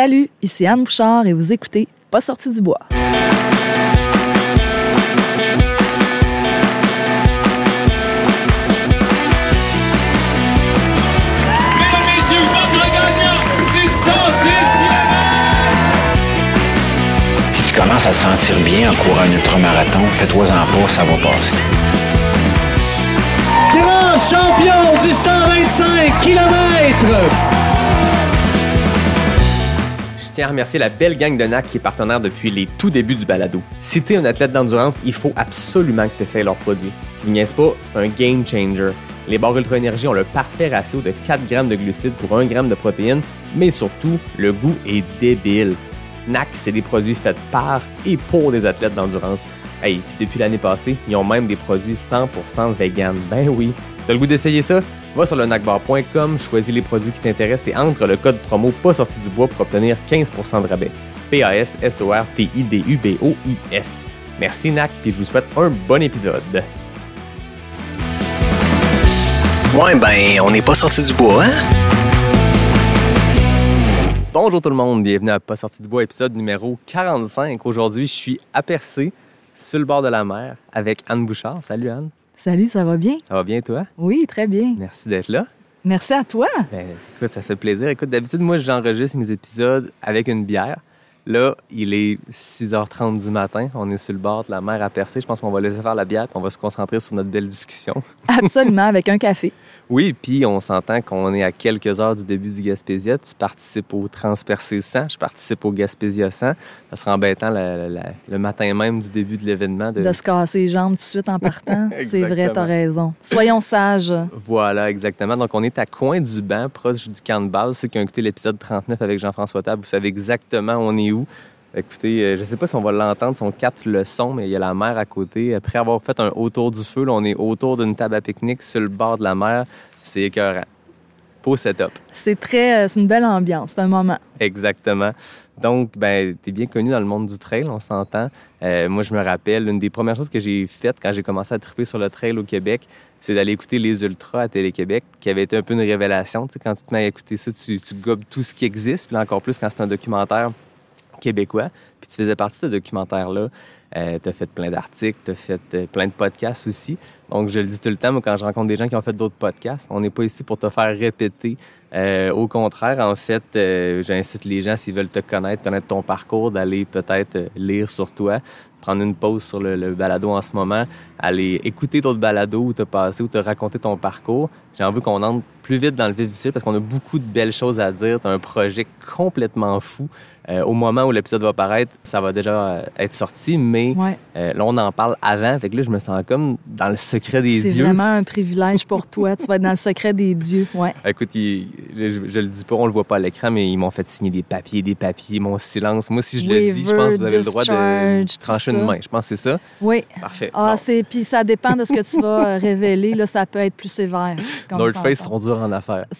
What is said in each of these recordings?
Salut, ici Anne Bouchard et vous écoutez Pas sorti du bois. Mesdames, messieurs, votre gagnant du 110 Si tu commences à te sentir bien en courant un ultramarathon, fais-toi-en pas, ça va passer. Grand champion du 125 km. Tiens à remercier la belle gang de NAC qui est partenaire depuis les tout débuts du balado. Si t'es un athlète d'endurance, il faut absolument que tu leurs produits. Je vous pas, c'est un game changer. Les barres Ultra Énergie ont le parfait ratio de 4 grammes de glucides pour 1 gramme de protéines, mais surtout, le goût est débile. NAC, c'est des produits faits par et pour des athlètes d'endurance. Hey, puis depuis l'année passée, ils ont même des produits 100% vegan. Ben oui. T'as le goût d'essayer ça? Va sur le nacbar.com, choisis les produits qui t'intéressent et entre le code promo pas sorti du bois pour obtenir 15% de rabais. P-A-S-S-O-R-T-I-D-U-B-O-I-S. Merci NAC, puis je vous souhaite un bon épisode. Ouais, ben, on n'est pas sorti du bois, hein? Bonjour tout le monde, bienvenue à Pas sorti du bois, épisode numéro 45. Aujourd'hui, je suis à Percé, sur le bord de la mer, avec Anne Bouchard. Salut Anne. Salut, ça va bien? Ça va bien toi? Oui, très bien. Merci d'être là. Merci à toi. Ben, écoute, ça fait plaisir. Écoute, d'habitude, moi, j'enregistre mes épisodes avec une bière. Là, il est 6h30 du matin. On est sur le bord de la mer à Percé. Je pense qu'on va laisser faire la bière on va se concentrer sur notre belle discussion. Absolument, avec un café. Oui, puis on s'entend qu'on est à quelques heures du début du Gaspésia. Tu participes au Transpercé 100, je participe au Gaspésia 100. Ça sera embêtant le, matin même du début de l'événement. De... De se casser les jambes tout de suite en partant. C'est vrai, t'as raison. Soyons sages. Voilà, exactement. Donc, on est à Coin du Banc, proche du camp de base. Ceux qui ont écouté l'épisode 39 avec Jean-François Table, vous savez exactement où on est où. Écoutez, euh, je sais pas si on va l'entendre, si on capte le son, mais il y a la mer à côté. Après avoir fait un autour du feu, là, on est autour d'une table à pique-nique sur le bord de la mer. C'est écœurant. Beau setup. C'est très, euh, c'est une belle ambiance, c'est un moment. Exactement. Donc, ben, tu es bien connu dans le monde du trail, on s'entend. Euh, moi, je me rappelle, une des premières choses que j'ai faites quand j'ai commencé à triper sur le trail au Québec, c'est d'aller écouter les Ultras à Télé-Québec, qui avait été un peu une révélation. Tu sais, quand tu te mets à écouter ça, tu, tu gobes tout ce qui existe, puis là, encore plus quand c'est un documentaire québécois. Puis tu faisais partie de ce documentaire-là. Euh, tu as fait plein d'articles, tu as fait euh, plein de podcasts aussi. Donc, je le dis tout le temps, moi, quand je rencontre des gens qui ont fait d'autres podcasts, on n'est pas ici pour te faire répéter. Euh, au contraire, en fait, j'incite les gens, s'ils veulent te connaître, connaître ton parcours, d'aller peut-être lire sur toi, prendre une pause sur le, balado en ce moment, aller écouter d'autres balados où as passé, où tu as raconté ton parcours. J'ai envie qu'on entre plus vite dans le vif du sujet parce qu'on a beaucoup de belles choses à dire. Tu as un projet complètement fou. Au moment où l'épisode va paraître, ça va déjà euh, être sorti, mais Ouais. euh, là, on en parle avant. Fait que là, je me sens comme dans le secret des C'est dieux. vraiment un privilège pour toi. Tu vas être dans le secret des dieux. Ouais. Écoute, il- je, je le dis pas, on le voit pas à l'écran, mais ils m'ont fait signer des papiers, des papiers, mon silence. Moi, si je le dis, je pense que vous avez le droit de trancher une main. Je pense que c'est ça. Oui. Parfait. Ah, c'est puis ça dépend de ce que tu vas euh, révéler. Là, ça peut être plus sévère. North Face sont durs en affaires.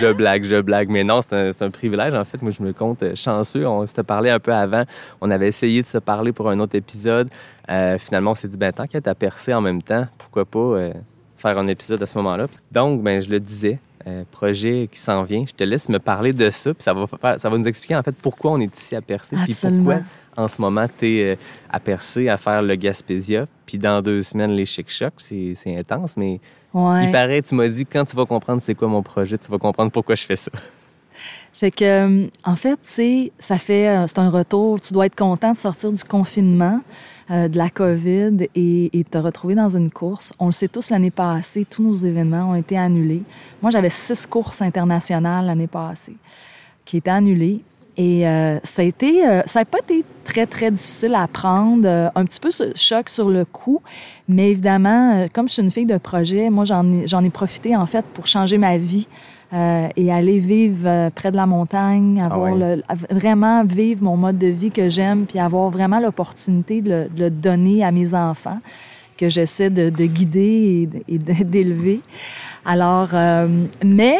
Je blague, je blague. Mais non, c'est un, c'est un privilège, en fait. Moi, je me compte chanceux. On s'était parlé un peu avant. On avait essayé de se parler pour un autre épisode. Euh, finalement, on s'est dit, ben, tant qu'à percé en même temps, pourquoi pas euh, faire un épisode à ce moment-là? Donc, ben, je le disais, euh, projet qui s'en vient. Je te laisse me parler de ça, puis ça va, faire- ça va nous expliquer, en fait, pourquoi on est ici à Percé, puis pourquoi, en ce moment, tu es à Percé à faire le Gaspésia, puis dans deux semaines, les Chic Chocs. C'est c'est intense, mais Ouais. il paraît, tu m'as dit, quand tu vas comprendre c'est quoi mon projet, tu vas comprendre pourquoi je fais ça. Fait que, euh, en fait, sais, ça fait, euh, c'est un retour. Tu dois être content de sortir du confinement, euh, de la COVID et, et te retrouver dans une course. On le sait tous, l'année passée, tous nos événements ont été annulés. Moi, j'avais six courses internationales l'année passée qui étaient annulées. Et ça a été, ça n'a pas été très, très difficile à prendre. un petit peu choc sur le coup. Mais évidemment, comme je suis une fille de projet, moi, j'en ai, j'en ai profité, en fait, pour changer ma vie euh, et aller vivre euh, près de la montagne, avoir ouais. le- vraiment vivre mon mode de vie que j'aime, puis avoir vraiment l'opportunité de, le- de le donner à mes enfants, que j'essaie de, de guider et d'élever. Alors, euh, mais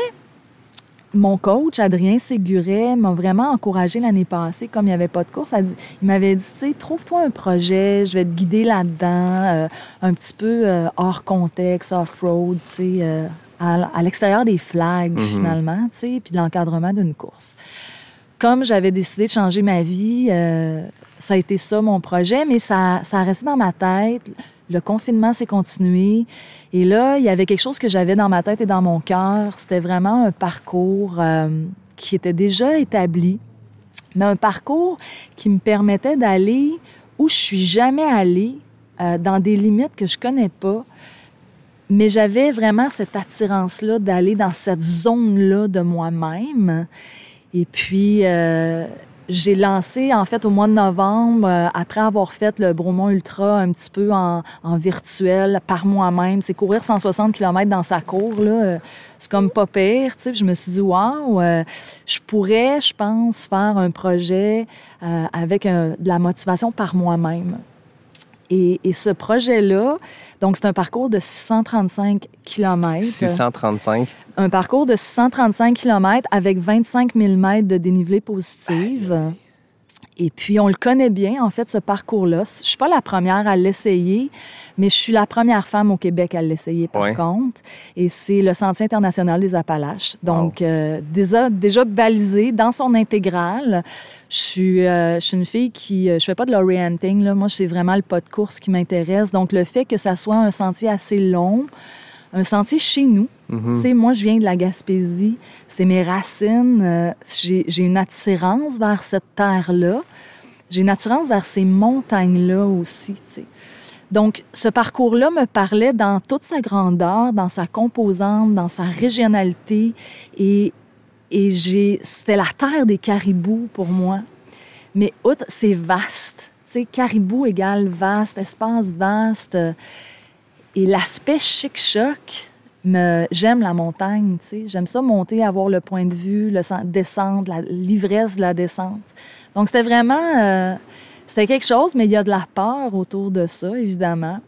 mon coach, Adrien Séguret, m'a vraiment encouragé l'année passée, comme il n'y avait pas de course. Dit- Il m'avait dit, tu sais, trouve-toi un projet, je vais te guider là-dedans, euh, un petit peu euh, hors contexte, off-road, tu sais, euh, à, l'extérieur des flags, finalement, tu sais, puis de l'encadrement d'une course. Comme j'avais décidé de changer ma vie, euh, ça a été ça mon projet, mais ça, ça a resté dans ma tête. Le confinement s'est continué. Et là, il y avait quelque chose que j'avais dans ma tête et dans mon cœur. C'était vraiment un parcours euh, qui était déjà établi, mais un parcours qui me permettait d'aller où je suis jamais allée, euh, dans des limites que je connais pas. Mais j'avais vraiment cette attirance-là d'aller dans cette zone-là de moi-même. Et puis, euh, j'ai lancé, en fait, au mois de novembre, euh, après avoir fait le Bromont Ultra un petit peu en, virtuel par moi-même. C'est courir 160 km dans sa cour, là. euh, C'est comme pas pire, tu sais. Je me suis dit, waouh, je pourrais, je pense, faire un projet avec de la motivation par moi-même. Et, et ce projet-là, donc c'est un parcours de 635 km. 635. Un parcours de 635 km avec 25 000 mètres de dénivelé positive. Et puis, on le connaît bien, en fait, ce parcours-là. Je suis pas la première à l'essayer, mais je suis la première femme au Québec à l'essayer, par Ouais. contre. Et c'est le Sentier international des Appalaches. Donc, euh, déjà, déjà balisé dans son intégrale. Je suis, euh, je suis une fille qui... euh, Je fais pas de l'orienting, là. Moi, c'est vraiment le pas de course qui m'intéresse. Donc, le fait que ça soit un sentier assez long, un sentier chez nous. Sais, moi, je viens de la Gaspésie. C'est mes racines. Euh, J'ai une attirance vers cette terre-là. J'ai une attirance vers ces montagnes-là aussi. Donc, ce parcours-là me parlait dans toute sa grandeur, dans sa composante, dans sa régionalité. Et, et j'ai, c'était la terre des caribous pour moi. Mais outre, c'est vaste. Tu sais, caribou égale vaste, espace vaste. Et l'aspect chic-choc, me, j'aime la montagne, tu sais. J'aime ça monter, avoir le point de vue, descendre, l'ivresse de la descente. Donc, c'était vraiment... euh, c'était quelque chose, mais il y a de la peur autour de ça, évidemment.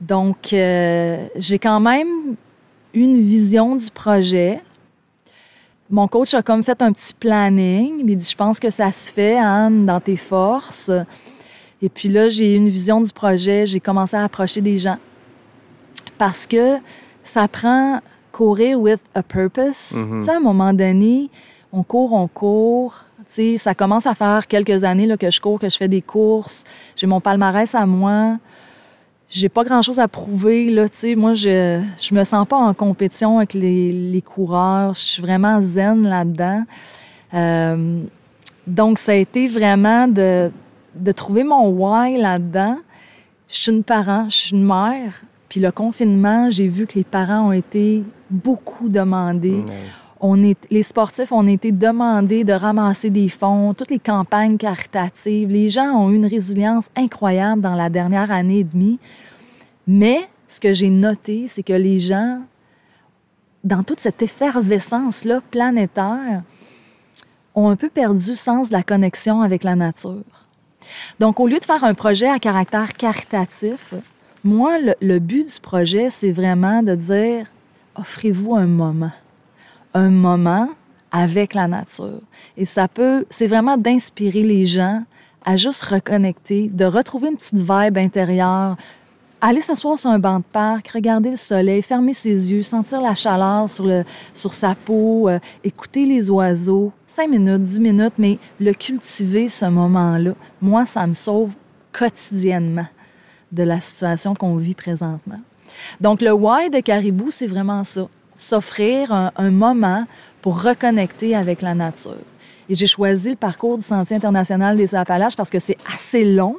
Donc, euh, j'ai quand même une vision du projet. Mon coach a comme fait un petit planning. Il dit, je pense que ça se fait, Anne, dans tes forces. Et puis là, j'ai une vision du projet. J'ai commencé à approcher des gens. Parce que ça prend courir with a purpose. Tu sais, à un moment donné, on court, on court. Tu sais, ça commence à faire quelques années là, que je cours, que je fais des courses. J'ai mon palmarès à moi. J'ai pas grand-chose à prouver. Là, tu sais. Moi, je je me sens pas en compétition avec les, les coureurs. Je suis vraiment zen là-dedans. Euh, donc, ça a été vraiment de, de trouver mon why là-dedans. Je suis une parent, je suis une mère. Puis le confinement, j'ai vu que les parents ont été beaucoup demandés. On est, les sportifs ont été demandés de ramasser des fonds, toutes les campagnes caritatives. Les gens ont eu une résilience incroyable dans la dernière année et demie. Mais ce que j'ai noté, c'est que les gens, dans toute cette effervescence-là planétaire, ont un peu perdu sens de la connexion avec la nature. Donc, au lieu de faire un projet à caractère caritatif, moi, le, but du projet, c'est vraiment de dire, offrez-vous un moment. Un moment avec la nature. Et ça peut, c'est vraiment d'inspirer les gens à juste reconnecter, de retrouver une petite vibe intérieure, aller s'asseoir sur un banc de parc, regarder le soleil, fermer ses yeux, sentir la chaleur sur, le, sur sa peau, euh, écouter les oiseaux, cinq minutes, dix minutes, mais le cultiver, ce moment-là, moi, ça me sauve quotidiennement de la situation qu'on vit présentement. Donc, le why de Caribou, c'est vraiment ça. S'offrir un, un moment pour reconnecter avec la nature. Et j'ai choisi le parcours du Sentier international des Appalaches parce que c'est assez long.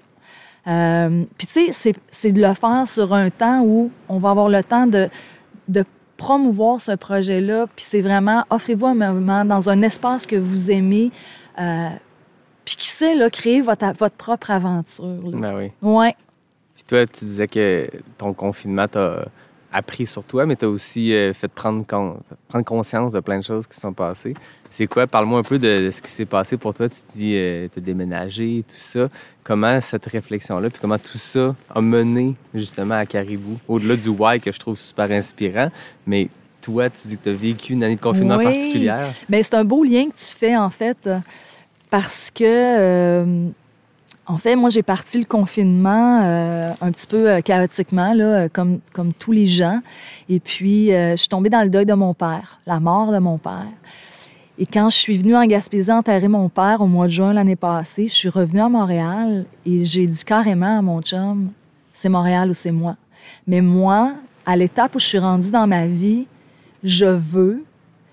Euh, Puis, tu sais, c'est- c'est de le faire sur un temps où on va avoir le temps de, de promouvoir ce projet-là. Puis, c'est vraiment, offrez-vous un moment dans un espace que vous aimez. Euh, puis, qui sait, là, créer votre, votre propre aventure. là. Ben oui. Ouais. Puis toi, tu disais que ton confinement t'a appris sur toi, mais t'as aussi euh, fait prendre, con- prendre conscience de plein de choses qui sont passées. C'est quoi? Parle-moi un peu de, ce qui s'est passé pour toi. Tu te dis, euh, t'as déménagé, tout ça. Comment cette réflexion-là, puis comment tout ça a mené justement à Caribou? Au-delà du why que je trouve super inspirant, mais toi, tu dis que tu as vécu une année de confinement Oui. particulière. Bien, c'est un beau lien que tu fais, en fait, parce que, euh, En fait, moi, j'ai parti le confinement euh, un petit peu euh, chaotiquement, là, euh, comme, comme tous les gens. Et puis, euh, je suis tombée dans le deuil de mon père, la mort de mon père. Et quand je suis venue en Gaspésie enterrer mon père au mois de juin l'année passée, je suis revenue à Montréal et j'ai dit carrément à mon chum, c'est Montréal ou c'est moi. Mais moi, à l'étape où je suis rendue dans ma vie, je veux,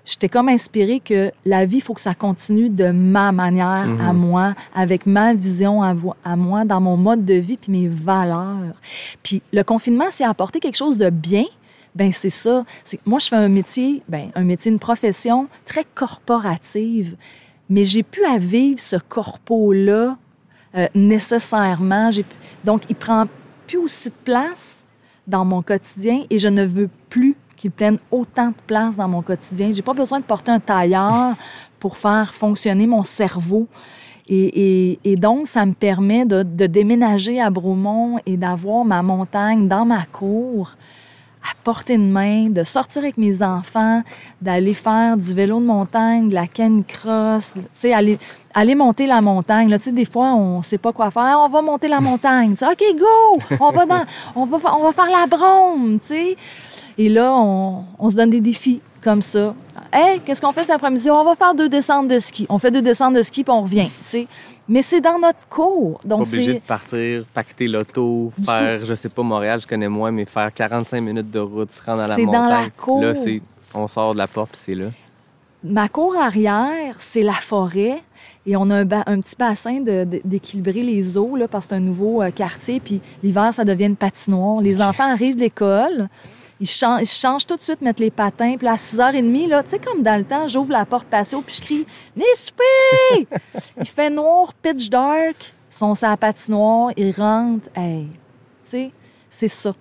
j'étais comme inspirée que la vie, il faut que ça continue de ma manière à moi, avec ma vision à, moi, dans mon mode de vie puis mes valeurs. Puis le confinement, s'il a apporté quelque chose de bien, ben c'est ça. C'est moi je fais un métier, ben un métier, une profession très corporative, mais j'ai pu à vivre ce corpo là nécessairement. Donc il prend plus aussi de place dans mon quotidien et je ne veux plus qu'il prenne autant de place dans mon quotidien. J'ai pas besoin de porter un tailleur pour faire fonctionner mon cerveau. Et donc, ça me permet de, de déménager à Bromont et d'avoir ma montagne dans ma cour à portée de main, de sortir avec mes enfants, d'aller faire du vélo de montagne, de la canicross, tu sais, aller, monter la montagne. Là, tu sais, des fois, on sait pas quoi faire. On va monter la montagne. Tu OK, go! On va, on va, on va faire la brome, tu sais. Et là, on se donne des défis comme ça. Hey, qu'est-ce qu'on fait cet après-midi? On va faire deux descentes de ski. On fait deux descentes de ski, puis on revient, tu sais. Mais c'est dans notre cours. Donc, obligé de c'est... partir, pacter l'auto, faire, je sais pas, Montréal, je connais moins, mais faire 45 minutes de route, se rendre à la C'est montagne. dans la cour. Là, c'est, on sort de la porte, puis c'est là. Ma cour arrière, c'est la forêt. Et on a un, petit bassin d'équilibrer les eaux, là, parce que c'est un nouveau euh, quartier. Puis l'hiver, ça devient une patinoire. Les enfants arrivent de l'école. Ils, changent tout de suite, mettent les patins. Puis à 6h30, là, tu sais, comme dans le temps, j'ouvre la porte patio, puis je crie « Venez souper! » Il fait noir, pitch dark. Ils sont sur la patinoire, ils rentrent. Hey, tu sais, c'est ça.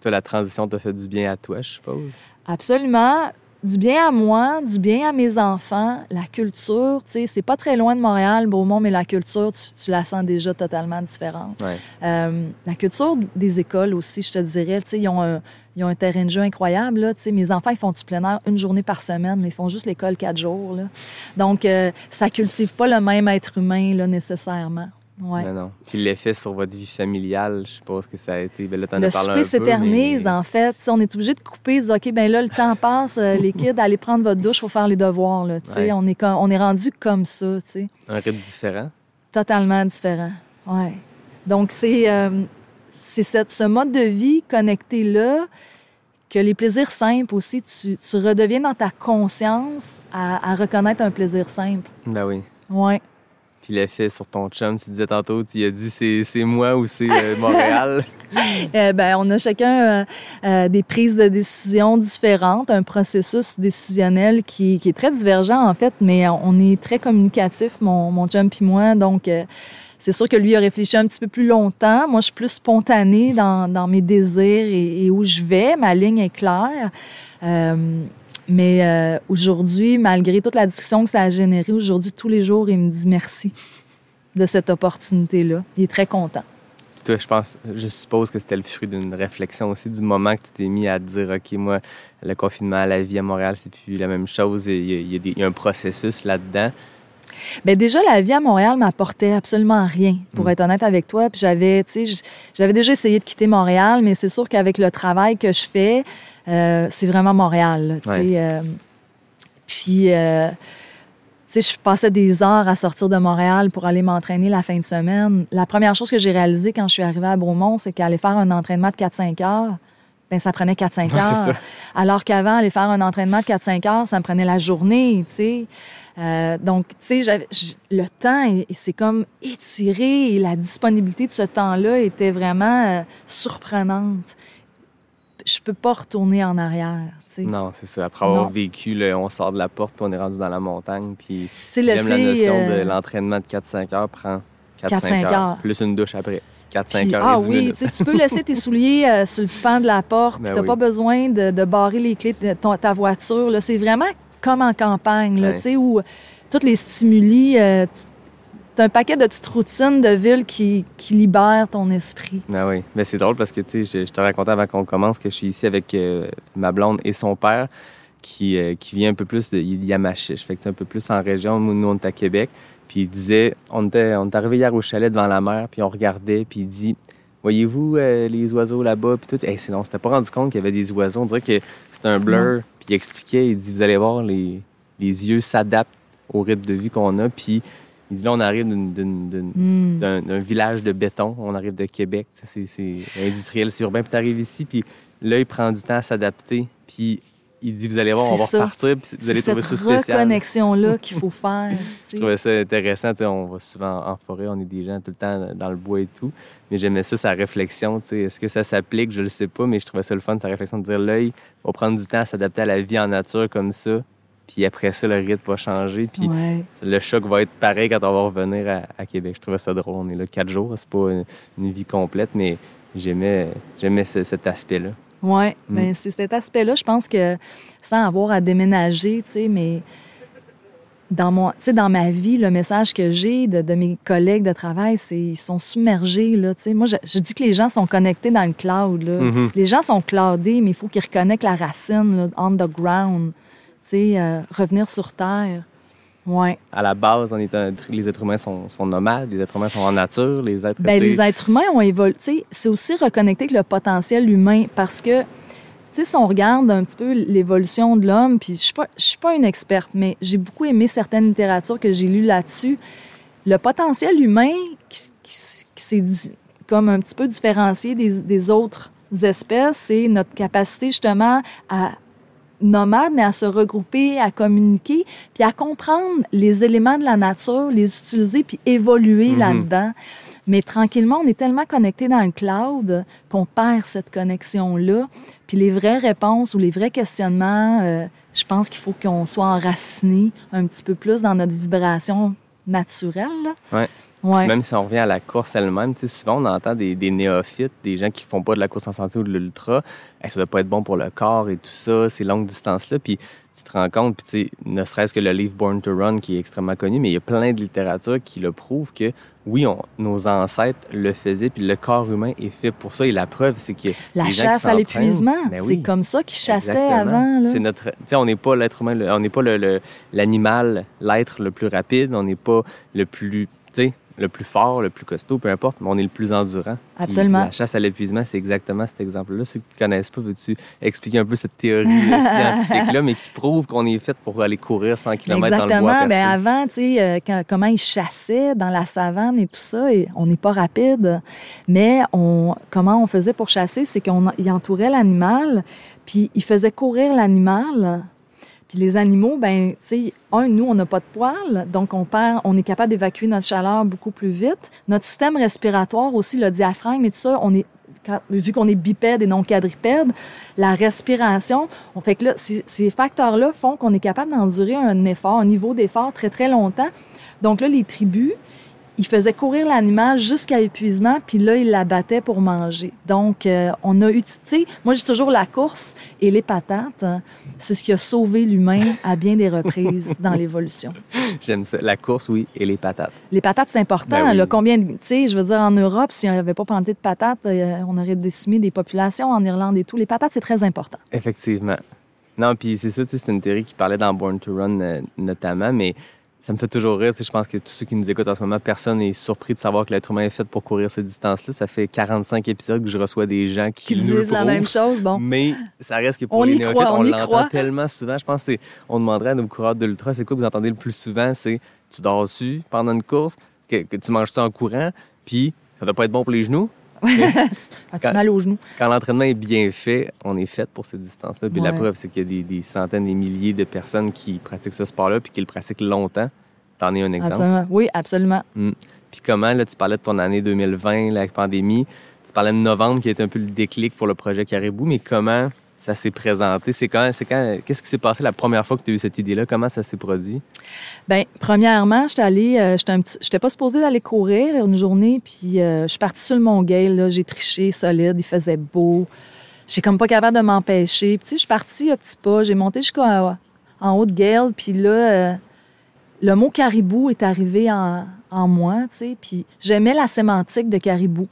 Toi, la transition t'a fait du bien à toi, je suppose. Absolument. Du bien à moi, du bien à mes enfants. La culture, tu sais, c'est pas très loin de Montréal, Beaumont, mais la culture, tu, tu la sens déjà totalement différente. Ouais. Euh, la culture des écoles aussi, je te dirais, tu sais, ils ont un, ils ont un terrain de jeu incroyable. Là, mes enfants, ils font du plein air une journée par semaine, mais ils font juste l'école quatre jours. Là. Donc, euh, ça cultive pas le même être humain là, nécessairement. Ouais. Non, non. Puis l'effet sur votre vie familiale, je suppose que ça a été. Ben là, t'en Le souper s'éternise, mais- en fait. On est obligé de couper, de dire, OK, ben là, le temps passe, euh, les kids, allez prendre votre douche, faut faire les devoirs. Là, tu sais. Ouais. on, est on est rendu comme ça, tu sais. Un rythme différent? totalement différent. Ouais. Donc, c'est euh, c'est ce mode de vie connecté-là que les plaisirs simples aussi, tu, tu redeviens dans ta conscience à, à reconnaître un plaisir simple. Ben oui. Ouais. Puis l'effet sur ton chum, tu disais tantôt, tu as dit c'est, c'est moi ou c'est euh, Montréal? Eh ben, on a chacun euh, euh, des prises de décision différentes, un processus décisionnel qui, qui est très divergent en fait, mais on est très communicatif, mon, mon chum puis moi, donc euh, c'est sûr que lui a réfléchi un petit peu plus longtemps. Moi, je suis plus spontanée dans, mes désirs et, où je vais. Ma ligne est claire. Euh, mais euh, aujourd'hui, malgré toute la discussion que ça a généré, aujourd'hui, tous les jours, il me dit merci de cette opportunité-là. Il est très content. Toi, je pense, je suppose que c'était le fruit d'une réflexion aussi du moment que tu t'es mis à dire, OK, moi, le confinement, la vie à Montréal, c'est plus la même chose. Il il y a un processus là-dedans. Bien, déjà, la vie à Montréal m'apportait absolument rien, pour être honnête avec toi. Puis j'avais, tu sais, j'avais déjà essayé de quitter Montréal, mais c'est sûr qu'avec le travail que je fais, euh, c'est vraiment Montréal, tu sais. Ouais. euh, puis, euh, tu sais, je passais des heures à sortir de Montréal pour aller m'entraîner la fin de semaine. La première chose que j'ai réalisée quand je suis arrivée à Bromont, c'est qu'aller faire un entraînement de 4-5 heures, ben ça prenait 4-5 Ouais, heures. Alors qu'avant, aller faire un entraînement de 4-5 heures, ça me prenait la journée, tu sais. Euh, donc, tu sais, le temps, s'est comme étiré et la disponibilité de ce temps-là était vraiment euh, surprenante. Je peux pas retourner en arrière, tu sais. Non, c'est ça. Après avoir Non. vécu, on sort de la porte, puis on est rendu dans la montagne. Puis Tu j'aime la c'est, notion euh, de l'entraînement de 4-5 heures prend 4-5 4-5 heures, heures. Plus une douche après. 4-5 Puis, heures ah et 10 oui, tu tu peux laisser tes souliers euh, sur le pan de la porte, Ben t'as oui. pas besoin de, de barrer les clés de ton- ta voiture. là. C'est vraiment comme en campagne, là, Ouais. tu sais, où tous les stimuli, euh, tu as un paquet de petites routines de ville qui, qui libèrent ton esprit. Ben oui, mais c'est drôle parce que tu sais, je, je te racontais avant qu'on commence que je suis ici avec euh, ma blonde et son père. qui, euh, qui vient un peu plus de Yamachiche. Fait que c'est un peu plus en région. Nous, on est à Québec. Puis il disait, on était, on est arrivé hier au chalet devant la mer, puis on regardait, puis il dit, voyez-vous euh, les oiseaux là-bas, puis tout? Hey, c'est non, on s'était pas rendu compte qu'il y avait des oiseaux. On dirait que c'était un blur. Puis il expliquait, il dit, vous allez voir, les, les yeux s'adaptent au rythme de vie qu'on a. Puis il dit, là, on arrive Hmm. d'un d'un village de béton. On arrive de Québec. C'est c'est industriel, c'est urbain. Puis t'arrives ici, puis là, il prend du temps à s'adapter. Puis il dit, vous allez voir, on va ça. repartir, puis vous allez trouver cette ça spécial. reconnexion-là qu'il faut faire. Je trouvais ça intéressant. On va souvent en forêt, on est des gens tout le temps dans le bois et tout. Mais j'aimais ça, sa réflexion. Est-ce que ça s'applique? Je le sais pas, mais je trouvais ça le fun, sa réflexion de dire l'œil va prendre du temps à s'adapter à la vie en nature comme ça. Puis après ça, le rythme va changer. Puis Ouais. le choc va être pareil quand on va revenir à, à Québec. Je trouvais ça drôle. On est là quatre jours. C'est pas une, une vie complète, mais j'aimais, j'aimais ce- cet aspect-là. Oui, Mm. ben, c'est cet aspect-là, je pense que sans avoir à déménager, tu sais, mais dans, mon, dans ma vie, le message que j'ai de, de mes collègues de travail, c'est ils sont submergés. Là, tu sais. Moi, je, je dis que les gens sont connectés dans le cloud. Là. Mhm. Les gens sont cloudés, mais il faut qu'ils reconnectent la racine, là, on the ground. Tu sais, euh, revenir sur Terre. Ouais. À la base, on est un- les êtres humains sont, sont nomades, les êtres humains sont en nature, les êtres sais, les êtres humains ont évolué. C'est aussi reconnecter avec le potentiel humain parce que, tu sais, si on regarde un petit peu l'évolution de l'homme, puis je suis pas, je suis pas une experte, mais j'ai beaucoup aimé certaines littératures que j'ai lues là-dessus. Le potentiel humain qui, qui- qui s'est comme un petit peu différencié des, des autres espèces, c'est notre capacité justement à nomade, mais à se regrouper, à communiquer, puis à comprendre les éléments de la nature, les utiliser, puis évoluer Mhm. là-dedans. Mais tranquillement, on est tellement connecté dans le cloud qu'on perd cette connexion-là. Puis les vraies réponses ou les vrais questionnements, euh, je pense qu'il faut qu'on soit enraciné un petit peu plus dans notre vibration naturelle. là. Ouais. Ouais. Même si on revient à la course elle-même, tu sais, souvent on entend des, des néophytes, des gens qui font pas de la course en sentier ou de l'ultra, Hey, ça doit pas être bon pour le corps et tout ça, ces longues distances-là. Puis tu te rends compte, puis tu sais, ne serait-ce que le livre Born to Run qui est extrêmement connu, mais il y a plein de littérature qui le prouve que oui, on- nos ancêtres le faisaient, puis le corps humain est fait pour ça. Et la preuve, c'est que La les gens qui chasse à l'épuisement, ben c'est comme ça qu'ils chassaient Exactement. avant. C'est notre, tu sais, on n'est pas l'être humain, le- on n'est pas le- le- l'animal, l'être le plus rapide, on n'est pas le plus, tu sais, le plus fort, le plus costaud, peu importe, mais on est le plus endurant. Puis Absolument. La chasse à l'épuisement, c'est exactement cet exemple-là. Ceux qui ne connaissent pas, veux-tu expliquer un peu cette théorie euh, scientifique-là, mais qui prouve qu'on est fait pour aller courir 100 km dans le bois Exactement. Ben avant, tu sais, euh, quand- comment ils chassaient dans la savane et tout ça, et on n'est pas rapide. Mais on, comment on faisait pour chasser, c'est qu'on il entourait l'animal, puis il faisait courir l'animal. Puis les animaux, ben, tu sais, un, nous, on n'a pas de poils, donc on perd, on est capable d'évacuer notre chaleur beaucoup plus vite. Notre système respiratoire aussi, le diaphragme et tout ça, on est vu qu'on est bipède et non quadrupède, la respiration, on fait que là, ces, ces facteurs-là font qu'on est capable d'endurer un effort, un niveau d'effort très, très longtemps. Donc là, les tribus, ils faisaient courir l'animal jusqu'à épuisement, puis là, ils l'abattaient pour manger. Donc, euh, on a utilisé, moi, j'ai toujours la course et les patates. hein, C'est ce qui a sauvé l'humain à bien des reprises dans l'évolution. J'aime ça. La course, oui, et les patates. Les patates, c'est important. Ben oui. là, combien, de- tu sais, je veux dire, en Europe, si on n'avait pas planté de patates, euh, on aurait décimé des populations en Irlande et tout. Les patates, c'est très important. Effectivement. Non, puis c'est ça, c'est une théorie qui parlait dans Born to Run euh, notamment, mais ça me fait toujours rire. Je pense que tous ceux qui nous écoutent en ce moment, personne n'est surpris de savoir que l'être humain est fait pour courir cette distance-là. Ça fait 45 épisodes que je reçois des gens qui, Qui nous disent la même chose. Bon, Mais ça reste que pour On les y néophytes, croit, on on y l'entend croit. tellement souvent. Je pense que c'est- on demanderait à nos coureurs de l'ultra, c'est quoi que vous entendez le plus souvent? C'est tu dors dessus pendant une course, que, que tu manges ça en courant, puis ça doit pas être bon pour les genoux? as-tu Quand- mal aux genoux? Quand l'entraînement est bien fait, on est fait pour cette distance-là. Puis la preuve, c'est qu'il y a des, des centaines, des milliers de personnes qui pratiquent ce sport-là puis qui le pratiquent longtemps. T'en es un exemple. Absolument. Oui, absolument. Puis comment, là, tu parlais de ton année 2020, la pandémie. Tu parlais de novembre qui a été un peu le déclic pour le projet Caribou, mais comment ça s'est présenté? C'est quand, c'est quand, qu'est-ce qui s'est passé la première fois que tu as eu cette idée-là? Comment ça s'est produit? Bien, premièrement, j'étais allée, euh, j'étais petit, j'étais pas supposée d'aller courir une journée, puis euh, je suis partie sur le Mont-Gail, là, j'ai triché solide, il faisait beau. J'ai comme pas capable de m'empêcher. Puis tu sais, je suis partie à petits pas, j'ai monté jusqu'en en haut de Gale, puis là, euh, le mot caribou est arrivé en, en moi, tu sais, puis j'aimais la sémantique de caribou.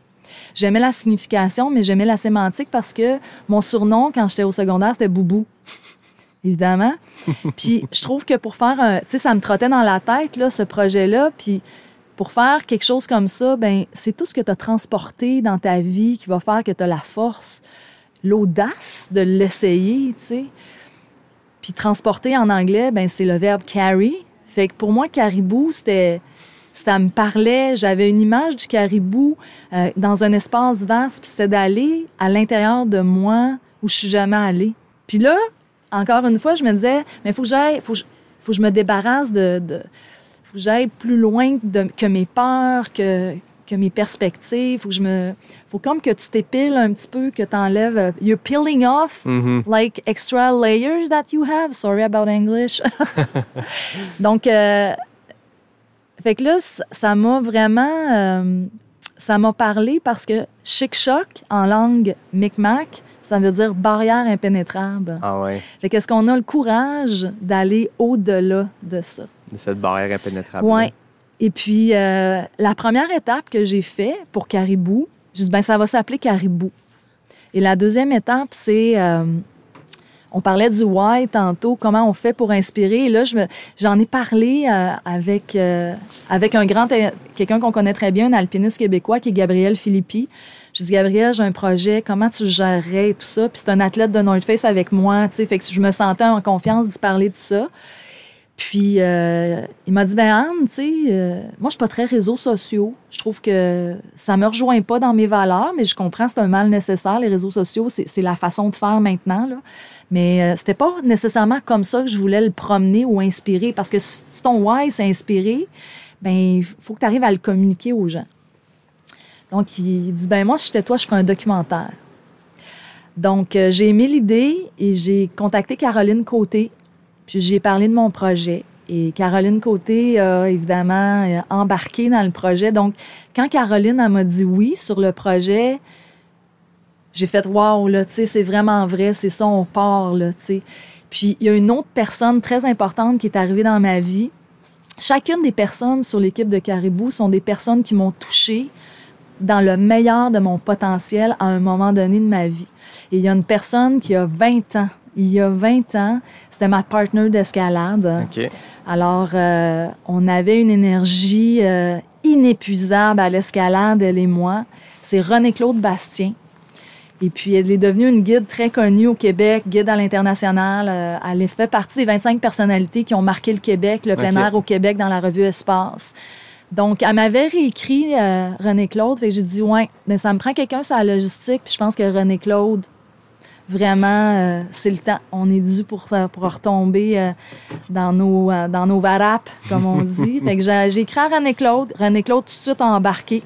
J'aimais la signification, mais j'aimais la sémantique parce que mon surnom, quand j'étais au secondaire, c'était Boubou. évidemment. puis je trouve que pour faire un... Tu sais, ça me trottait dans la tête, là, ce projet-là. Puis pour faire quelque chose comme ça, ben c'est tout ce que tu as transporté dans ta vie qui va faire que tu as la force, l'audace de l'essayer, tu sais. Puis transporter en anglais, ben c'est le verbe carry. Fait que pour moi, caribou, c'était ça me parlait, j'avais une image du caribou euh, dans un espace vaste, puis c'était d'aller à l'intérieur de moi où je suis jamais allée. Puis là, encore une fois, je me disais, mais faut que j'aille, faut, faut que je me débarrasse de, de faut que j'aille plus loin de, que mes peurs, que, que mes perspectives. Faut que je me, faut comme que tu t'épiles un petit peu, que tu enlèves. euh, You're peeling off like extra layers that you have. Sorry about English. Donc, euh, fait que là, ça m'a vraiment, euh, ça m'a parlé parce que chic-choc en langue Micmac, ça veut dire barrière impénétrable. Ah ouais, Fait qu'est-ce qu'on a le courage d'aller au-delà de ça? de cette barrière impénétrable. Ouais. Et puis, euh, la première étape que j'ai fait pour Caribou, j'ai dit, ben, ça va s'appeler Caribou. Et la deuxième étape, c'est, euh, on parlait du why tantôt, comment on fait pour inspirer. Et là, je j'en ai parlé euh, avec, euh, avec un grand, quelqu'un qu'on connaît très bien, un alpiniste québécois qui est Gabriel Philippi. J'ai dit, Gabriel, j'ai un projet, comment tu gérerais tout ça? Puis c'est un athlète de North Face avec moi, tu sais, fait que je me sentais en confiance d'y parler de ça. Puis euh, il m'a dit ben Anne, tu sais, euh, moi je suis pas très réseaux sociaux. Je trouve que ça me rejoint pas dans mes valeurs, mais je comprends c'est un mal nécessaire. Les réseaux sociaux, c'est la façon de faire maintenant là. Mais euh, c'était pas nécessairement comme ça que je voulais le promener ou inspirer, parce que si ton why c'est inspirer, ben il faut que tu arrives à le communiquer aux gens. Donc il dit ben moi si j'étais toi, je ferais un documentaire. Donc euh, j'ai aimé l'idée et j'ai contacté Caroline Côté, puis j'ai parlé de mon projet. Et Caroline Côté a évidemment euh, embarqué dans le projet. Donc, quand Caroline m'a dit oui sur le projet, j'ai fait wow, là, tu sais, c'est vraiment vrai, c'est ça, on part, là, tu sais. Puis, il y a une autre personne très importante qui est arrivée dans ma vie. Chacune des personnes sur l'équipe de Caribou sont des personnes qui m'ont touchée dans le meilleur de mon potentiel à un moment donné de ma vie. Et il y a une personne qui a 20 ans. Il y a 20 ans, c'était ma partenaire d'escalade. Alors, euh, on avait une énergie euh, inépuisable à l'escalade, elle et moi. C'est René-Claude Bastien. Et puis, elle est devenue une guide très connue au Québec, guide à l'international. Euh, elle fait partie des 25 personnalités qui ont marqué le Québec, le plein air au Québec dans la revue Espace. Donc, elle m'avait réécrit euh, René-Claude. Fait que j'ai dit, ouais, mais ça me prend quelqu'un sur la logistique. Puis je pense que René-Claude, vraiment, euh, c'est le temps. On est dû pour, pour retomber euh, dans nos, dans nos varapes, comme on dit. fait que j'ai j'ai écrit à René-Claude. René-Claude, tout de suite, a embarqué.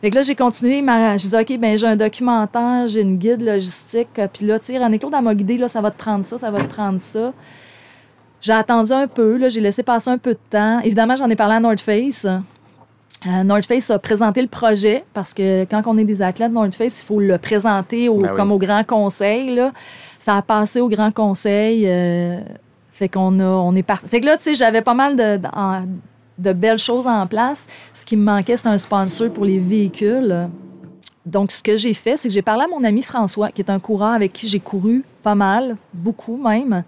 Fait que là, j'ai continué. ma- J'ai dit, OK, ben j'ai un documentaire, j'ai une guide logistique. Euh, Puis là, tu sais, René-Claude, elle m'a guidé, là, ça va te prendre ça, ça va te prendre ça. J'ai attendu un peu, là, j'ai laissé passer un peu de temps. Évidemment, j'en ai parlé à North Face. Euh, North Face a présenté le projet parce que quand on est des athlètes North Face, il faut le présenter au, Ben oui. comme au grand conseil. Là. Ça a passé au grand conseil. euh, fait qu'on a, on est parti. Fait que là, tu sais, j'avais pas mal de, de, belles choses en place. Ce qui me manquait, c'est un sponsor pour les véhicules. Donc, ce que j'ai fait, c'est que j'ai parlé à mon ami François, qui est un coureur avec qui j'ai couru pas mal, beaucoup même.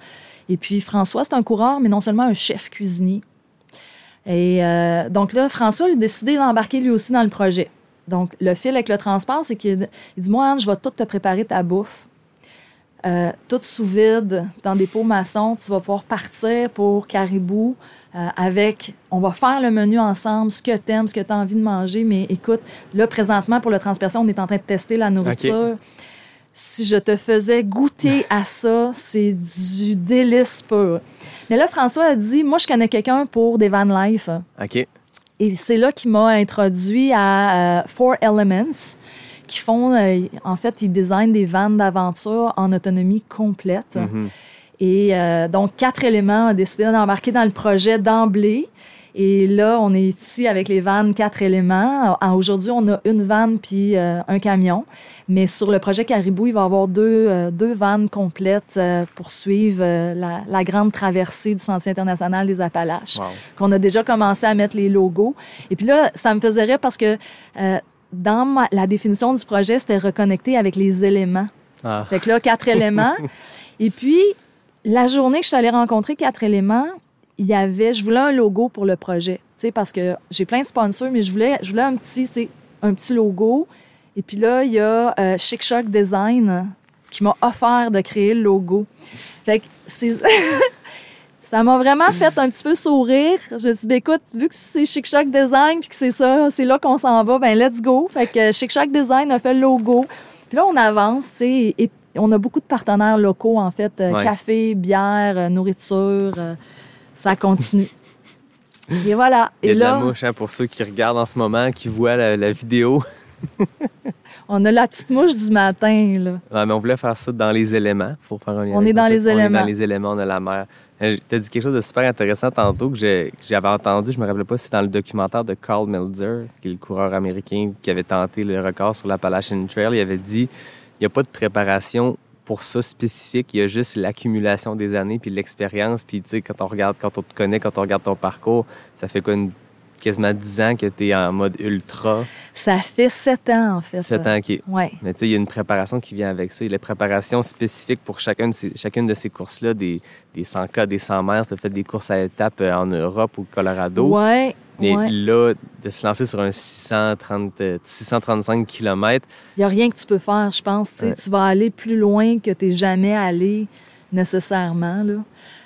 Et puis, François, c'est un coureur, mais non seulement un chef cuisinier. Et euh, donc là, François a décidé d'embarquer lui aussi dans le projet. Donc, le fil avec le transport, c'est qu'il il dit, moi, Anne, je vais tout te préparer ta bouffe. Euh, tout sous vide, dans des pots maçons, tu vas pouvoir partir pour Caribou euh, avec, on va faire le menu ensemble, ce que tu aimes, ce que tu as envie de manger. Mais écoute, là, présentement, pour le transperson, on est en train de tester la nourriture. Si je te faisais goûter à ça, c'est du délice pur. Mais là, François a dit, moi, je connais quelqu'un pour des van life. OK. Et c'est là qu'il m'a introduit à euh, Four Elements, qui font, euh, en fait, ils designent des vannes d'aventure en autonomie complète. Mhm. Et euh, donc, quatre éléments ont décidé d'embarquer dans le projet d'emblée. Et là, on est ici avec les vannes quatre éléments. En- Aujourd'hui, on a une vanne puis euh, un camion. Mais sur le projet Caribou, il va y avoir deux, euh, deux vannes complètes euh, pour suivre la, la grande traversée du Sentier international des Appalaches Wow. qu'on a déjà commencé à mettre les logos. Et puis là, ça me faisait rire parce que euh, dans ma- la définition du projet, c'était reconnecter avec les éléments. Ah. Fait que là, quatre éléments. Et puis, la journée que je suis allée rencontrer Quatre éléments, il y avait, je voulais un logo pour le projet. Tu parce que j'ai plein de sponsors, mais je voulais, je voulais un petit, un petit logo. Et puis là, il y a euh, Chic Design qui m'a offert de créer le logo. Fait que ça m'a vraiment fait un petit peu sourire. Je dit, ben, écoute, vu que c'est Chic Choc Design puis que c'est ça, c'est là qu'on s'en va, ben let's go. Fait que Chic Design a fait le logo. Puis là, on avance, tu sais, on a beaucoup de partenaires locaux, en fait, euh, Ouais. café, bière, euh, nourriture, euh, ça continue. Et voilà. Il y a Et de la mouche hein, pour ceux qui regardent en ce moment, qui voient la, la vidéo. on a la petite mouche du matin, là. Ouais, mais on voulait faire ça dans les éléments pour faire un lien On est dans les On est éléments. dans les éléments, on a la mer. Euh, T'as dit quelque chose de super intéressant tantôt que j'avais entendu, je me rappelle pas si c'est dans le documentaire de Carl Melzer, qui est le coureur américain qui avait tenté le record sur l'Appalachian Trail. Il avait dit n'y a pas de préparation pour ça spécifique, il y a juste l'accumulation des années puis l'expérience. Puis tu sais, quand on regarde, quand on te connaît, quand on regarde ton parcours, ça fait quoi, une- quasiment 10 ans que tu es en mode ultra, Ça fait sept ans, en fait. 7 ans qui est Ouais. mais tu sais, il y a une préparation qui vient avec ça. Il y a la préparation spécifique pour chacune de ces, chacune de ces courses-là, des, des 100K, des 100 mètres. Tu as fait des courses à étapes euh, en Europe ou au Colorado. Ouais. Mais ouais. là, de se lancer sur un 630, euh, 635 km, Il n'y a rien que tu peux faire, je pense. Tu sais, Ouais. Tu vas aller plus loin que tu n'es jamais allé nécessairement. Là.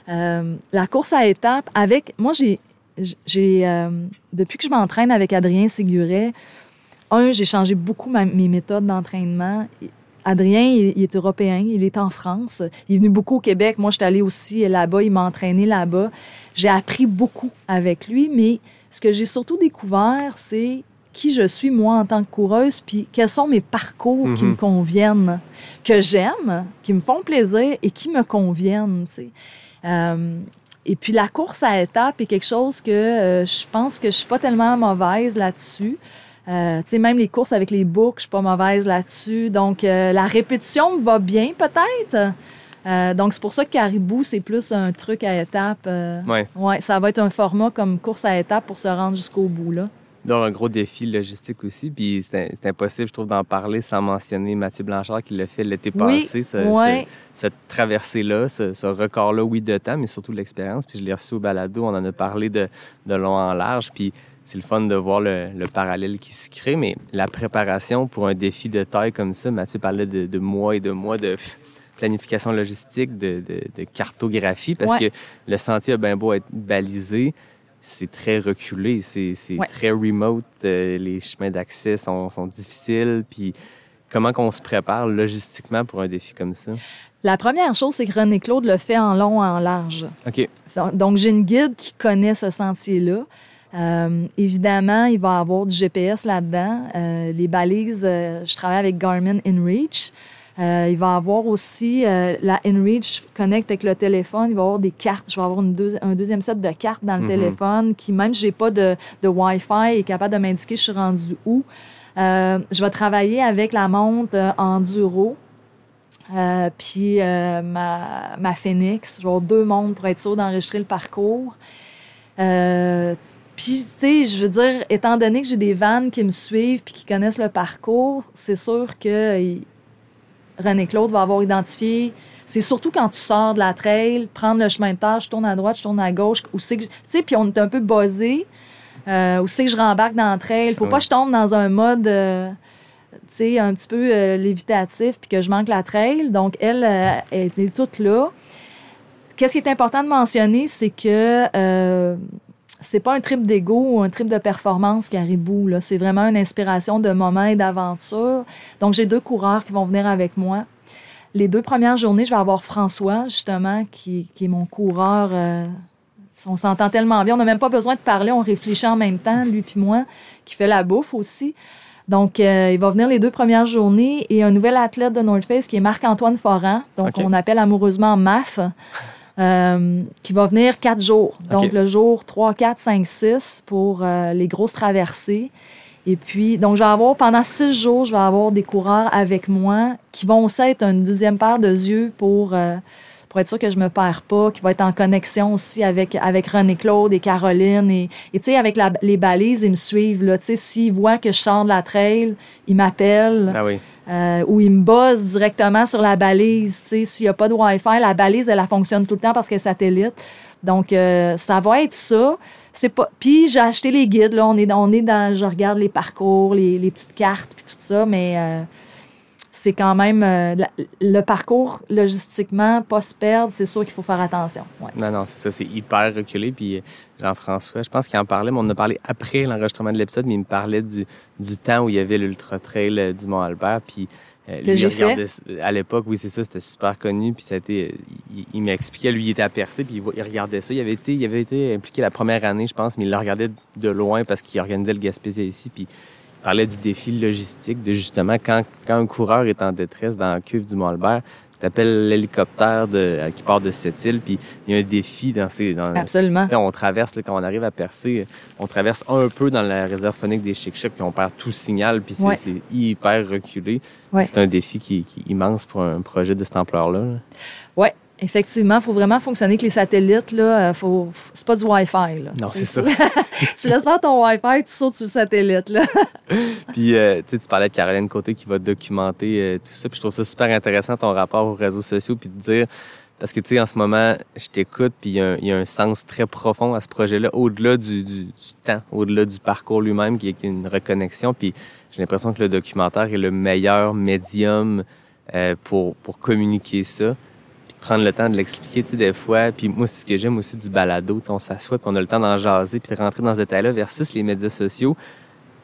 Euh, la course à étapes, avec. Moi, j'ai. j'ai euh, depuis que je m'entraîne avec Adrien Séguret, un, j'ai changé beaucoup ma- mes méthodes d'entraînement. Adrien, il, il est européen, il est en France. Il est venu beaucoup au Québec. Moi, je suis allée aussi là-bas. Il m'a entraîné là-bas. J'ai appris beaucoup avec lui, mais ce que j'ai surtout découvert, c'est qui je suis, moi, en tant que coureuse, puis quels sont mes parcours qui Mhm. me conviennent, que j'aime, qui me font plaisir et qui me conviennent. Euh, et puis la course à étapes est quelque chose que euh, je pense que je suis pas tellement mauvaise là-dessus. Euh, même les courses avec les books, je suis pas mauvaise là-dessus. Donc, la répétition me va bien, peut-être. Euh, donc, c'est pour ça que Caribou, c'est plus un truc à étapes. euh, ouais. ouais, ça va être un format comme course à étapes pour se rendre jusqu'au bout, là. donc un gros défi logistique aussi. Puis c'est impossible, je trouve, d'en parler sans mentionner Mathieu Blanchard qui l'a fait l'été Oui, passé. ce- ouais. ce- cette traversée-là, ce, ce record-là, oui, de temps, mais surtout de l'expérience. Puis je l'ai reçu au balado, on en a parlé de, de long en large. Puis c'est le fun de voir le, le parallèle qui se crée. Mais la préparation pour un défi de taille comme ça, Mathieu parlait de, de mois et de mois de planification logistique, de, de- de cartographie, parce Ouais. que le sentier a bien beau être balisé, c'est très reculé, c'est Ouais. très remote, euh, les chemins d'accès sont, sont difficiles, puis comment qu'on se prépare logistiquement pour un défi comme ça? La première chose, c'est que René Claude le fait en long et en large. OK. Donc, j'ai une guide qui connaît ce sentier-là. Euh, évidemment, il va avoir du GPS là-dedans. Euh, les balises, je travaille avec Garmin InReach. Euh, il va y avoir aussi euh, la InReach connecte avec le téléphone. Il va y avoir des cartes. Je vais avoir une deuxi- un deuxième set de cartes dans le Mhm. téléphone qui, même si j'ai pas de, de Wi-Fi, est capable de m'indiquer je suis rendu où. Euh, je vais travailler avec la montre Enduro. Puis ma, ma Phoenix, je vais avoir deux montres pour être sûr d'enregistrer le parcours. Puis, tu sais, je veux dire, étant donné que j'ai des vannes qui me suivent puis qui connaissent le parcours, c'est sûr que il- René Claude va avoir identifié. C'est surtout quand tu sors de la trail, prendre le chemin de terre, je tourne à droite, je tourne à gauche, où c'est que, tu sais, puis on est un peu buzzé. Euh, où c'est que je rembarque dans la trail. Faut pas que je tombe dans un mode, euh, tu sais, un petit peu euh, lévitatif puis que je manque la trail. Donc, elle, euh, elle est toute là. Qu'est-ce qui est important de mentionner, c'est que c'est pas un trip d'ego ou un trip de performance caribou. Là. C'est vraiment une inspiration de moments et d'aventure. Donc, j'ai deux coureurs qui vont venir avec moi. Les deux premières journées, je vais avoir François, justement, qui, qui est mon coureur. euh, on s'entend tellement bien. On n'a même pas besoin de parler. On réfléchit en même temps, lui puis moi, qui fait la bouffe aussi. Donc, euh, il va venir les deux premières journées et un nouvel athlète de North Face qui est Marc-Antoine Foran, donc on appelle amoureusement MAF, euh, qui va venir quatre jours. Donc, le jour 3, 4, 5, 6 pour euh, les grosses traversées. Et puis, donc, je vais avoir, pendant six jours, je vais avoir des coureurs avec moi qui vont aussi être une deuxième paire de yeux pour, euh, pour être sûr que je me perds pas, qui va être en connexion aussi avec, avec René-Claude et Caroline. Et, et tu sais, avec la- les balises, ils me suivent. Là, tu sais, s'ils voient que je sors de la trail, ils m'appellent. Ah oui. Euh, où ils me buzzent directement sur la balise. S'il n'y a pas de Wi-Fi, la balise, elle, elle fonctionne tout le temps parce qu'elle est satellite. Donc, euh, ça va être ça. C'est pas. Puis j'ai acheté les guides. Là, on est, on est dans. Je regarde les parcours, les, les petites cartes, puis tout ça, mais euh, c'est quand même euh, la- le parcours logistiquement, pas se perdre. C'est sûr qu'il faut faire attention. Ouais. Non, non, c'est ça, c'est hyper reculé. Puis euh, Jean-François, je pense qu'il en parlait, mais on en a parlé après l'enregistrement de l'épisode, mais il me parlait du, du temps où il y avait l'Ultra Trail euh, du Mont-Albert. Puis euh, Que lui, j'ai il regardait- À l'époque, oui, c'est ça, c'était super connu. Puis ça a été, il, il m'expliquait, lui, il était à Percé, puis il, regardait ça. Il avait, été, il avait été impliqué la première année, je pense, mais il le regardait de loin parce qu'il organisait le Gaspésie ici. Puis il parlait du défi logistique, de justement, quand, quand un coureur est en détresse dans la cuve du Mont-Albert, tu appelles l'hélicoptère de- euh, qui part de cette île, puis il y a un défi dans ces... Dans, Absolument. On traverse, là, quand on arrive à Percé, on traverse un peu dans la réserve phonique des Chic puis on perd tout signal, puis c'est Ouais. hyper reculé. Ouais. C'est un défi qui, qui est immense pour un projet de cette ampleur-là. là. Oui, effectivement, il faut vraiment fonctionner avec les satellites. Là, Euh, faut, c'est pas du Wi-Fi. Là, Non, c'est ça. tu laisses faire ton Wi-Fi, tu sautes sur le satellite. Là. Puis, euh, tu parlais de Caroline Côté qui va documenter euh, tout ça. Puis, je trouve ça super intéressant, ton rapport aux réseaux sociaux, puis de dire... Parce que, tu sais, en ce moment, je t'écoute, puis il y, a un- il y a un sens très profond à ce projet-là, au-delà du, du- du temps, au-delà du parcours lui-même, qui est une reconnexion. Puis, j'ai l'impression que le documentaire est le meilleur médium euh, pour, pour communiquer ça. Prendre le temps de l'expliquer, tu sais, des fois. Puis, moi, c'est ce que j'aime aussi du balado. Tu sais, on s'assoit, puis on a le temps d'en jaser, puis de rentrer dans ce détail-là, versus les médias sociaux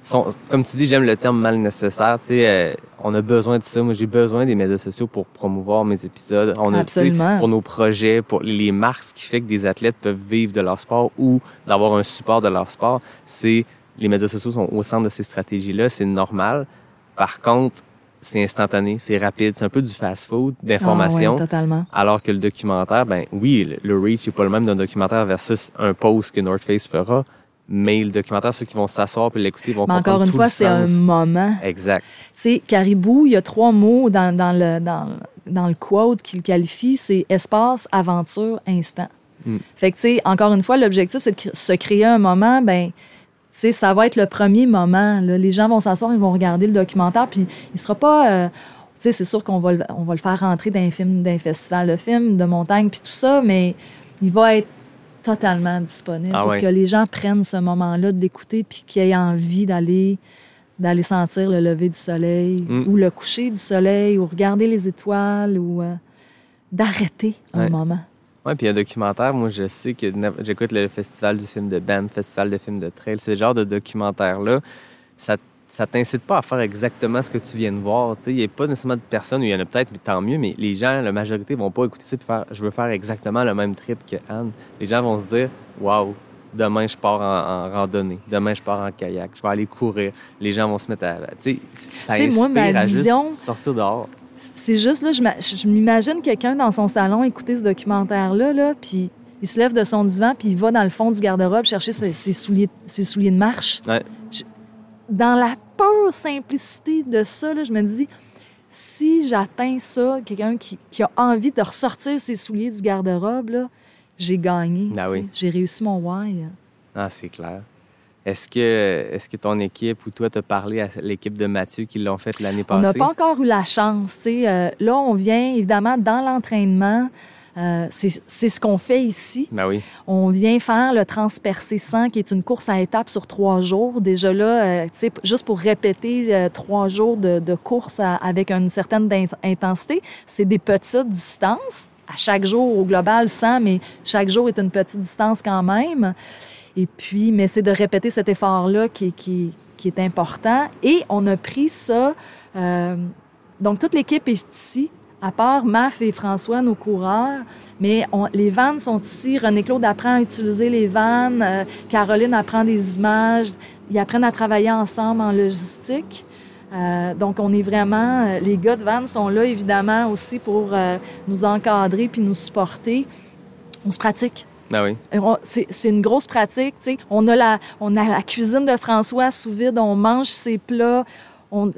sont, comme tu dis, j'aime le terme mal nécessaire. Tu sais, euh, on a besoin de ça. Moi, j'ai besoin des médias sociaux pour promouvoir mes épisodes. On a, Absolument. pour nos projets, pour les marques, ce qui fait que des athlètes peuvent vivre de leur sport ou d'avoir un support de leur sport. C'est les médias sociaux sont au centre de ces stratégies-là. C'est normal. Par contre, c'est instantané, c'est rapide. C'est un peu du fast-food d'information. Ah ouais, totalement. Alors que le documentaire, ben oui, le- reach n'est pas le même d'un documentaire versus un post que North Face fera, mais le documentaire, ceux qui vont s'asseoir et l'écouter vont Mais encore une tout fois, c'est un moment. Exact. Tu sais, caribou, il y a trois mots dans, dans le, dans, dans le quote qui le qualifie, c'est espace, aventure, instant. Mm. Fait que, tu sais, encore une fois, l'objectif, c'est de se créer un moment, ben, sais, ça va être le premier moment. là. Les gens vont s'asseoir, ils vont regarder le documentaire, puis il sera pas... euh, tu sais, c'est sûr qu'on va, le- on va le faire rentrer d'un film, d'un festival de films, de montagne, puis tout ça, mais il va être totalement disponible Ah pour que les gens prennent ce moment-là de l'écouter, puis qu'ils aient envie d'aller d'aller sentir le lever du soleil Mm. ou le coucher du soleil ou regarder les étoiles ou euh, d'arrêter un Ouais. moment. Oui, puis un documentaire, moi, je sais que j'écoute le festival du film de BAM, festival de films de trail. Ce genre de documentaire-là, ça, ça t'incite pas à faire exactement ce que tu viens de voir. Il n'y a pas nécessairement de personnes, il y en a peut-être, mais tant mieux, mais les gens, la majorité, vont pas écouter ça et faire je veux faire exactement le même trip que Anne. Les gens vont se dire waouh, demain je pars en, en randonnée, demain je pars en kayak, je vais aller courir. Les gens vont se mettre à. Tu sais, ça sais, moi, ma inspire à juste vision- sortir dehors. C'est juste, là, je m'a- je je m'imagine quelqu'un dans son salon écouter ce documentaire-là, là, puis il se lève de son divan, puis il va dans le fond du garde-robe chercher ses, ses souliers, ses souliers de marche. Ouais. Dans la pure simplicité de ça, là, je me dis, si j'atteins ça, quelqu'un qui, qui a envie de ressortir ses souliers du garde-robe, j'ai gagné. Ah oui. J'ai réussi mon why. Ah, c'est clair. Est-ce que, est que ton équipe ou toi, t'as parlé à l'équipe de Mathieu qui l'ont fait l'année On n'a passée? pas encore eu la chance. Euh, là, on vient évidemment dans l'entraînement. euh, c'est ce qu'on fait ici. Ben oui. On vient faire le Transpercé 100, qui est une course à étapes sur trois jours. Déjà là, euh, juste pour répéter euh, trois jours de, de course à- avec une certaine intensité, c'est des petites distances. À chaque jour, au global, 100, mais chaque jour est une petite distance quand même. Et puis, mais c'est de répéter cet effort-là qui, est important. Et on a pris ça. euh, donc, toute l'équipe est ici, à part Maf et François, nos coureurs. Mais les vannes sont ici. René-Claude apprend à utiliser les vannes. Euh, Caroline apprend des images. Ils apprennent à travailler ensemble en logistique. Euh, donc, on est vraiment... Les gars de vannes sont là, évidemment, aussi pour nous encadrer puis nous supporter. On se pratique. Ben oui. C'est une grosse pratique. tu sais. On a, la, on a la cuisine de François sous vide, on mange ses plats.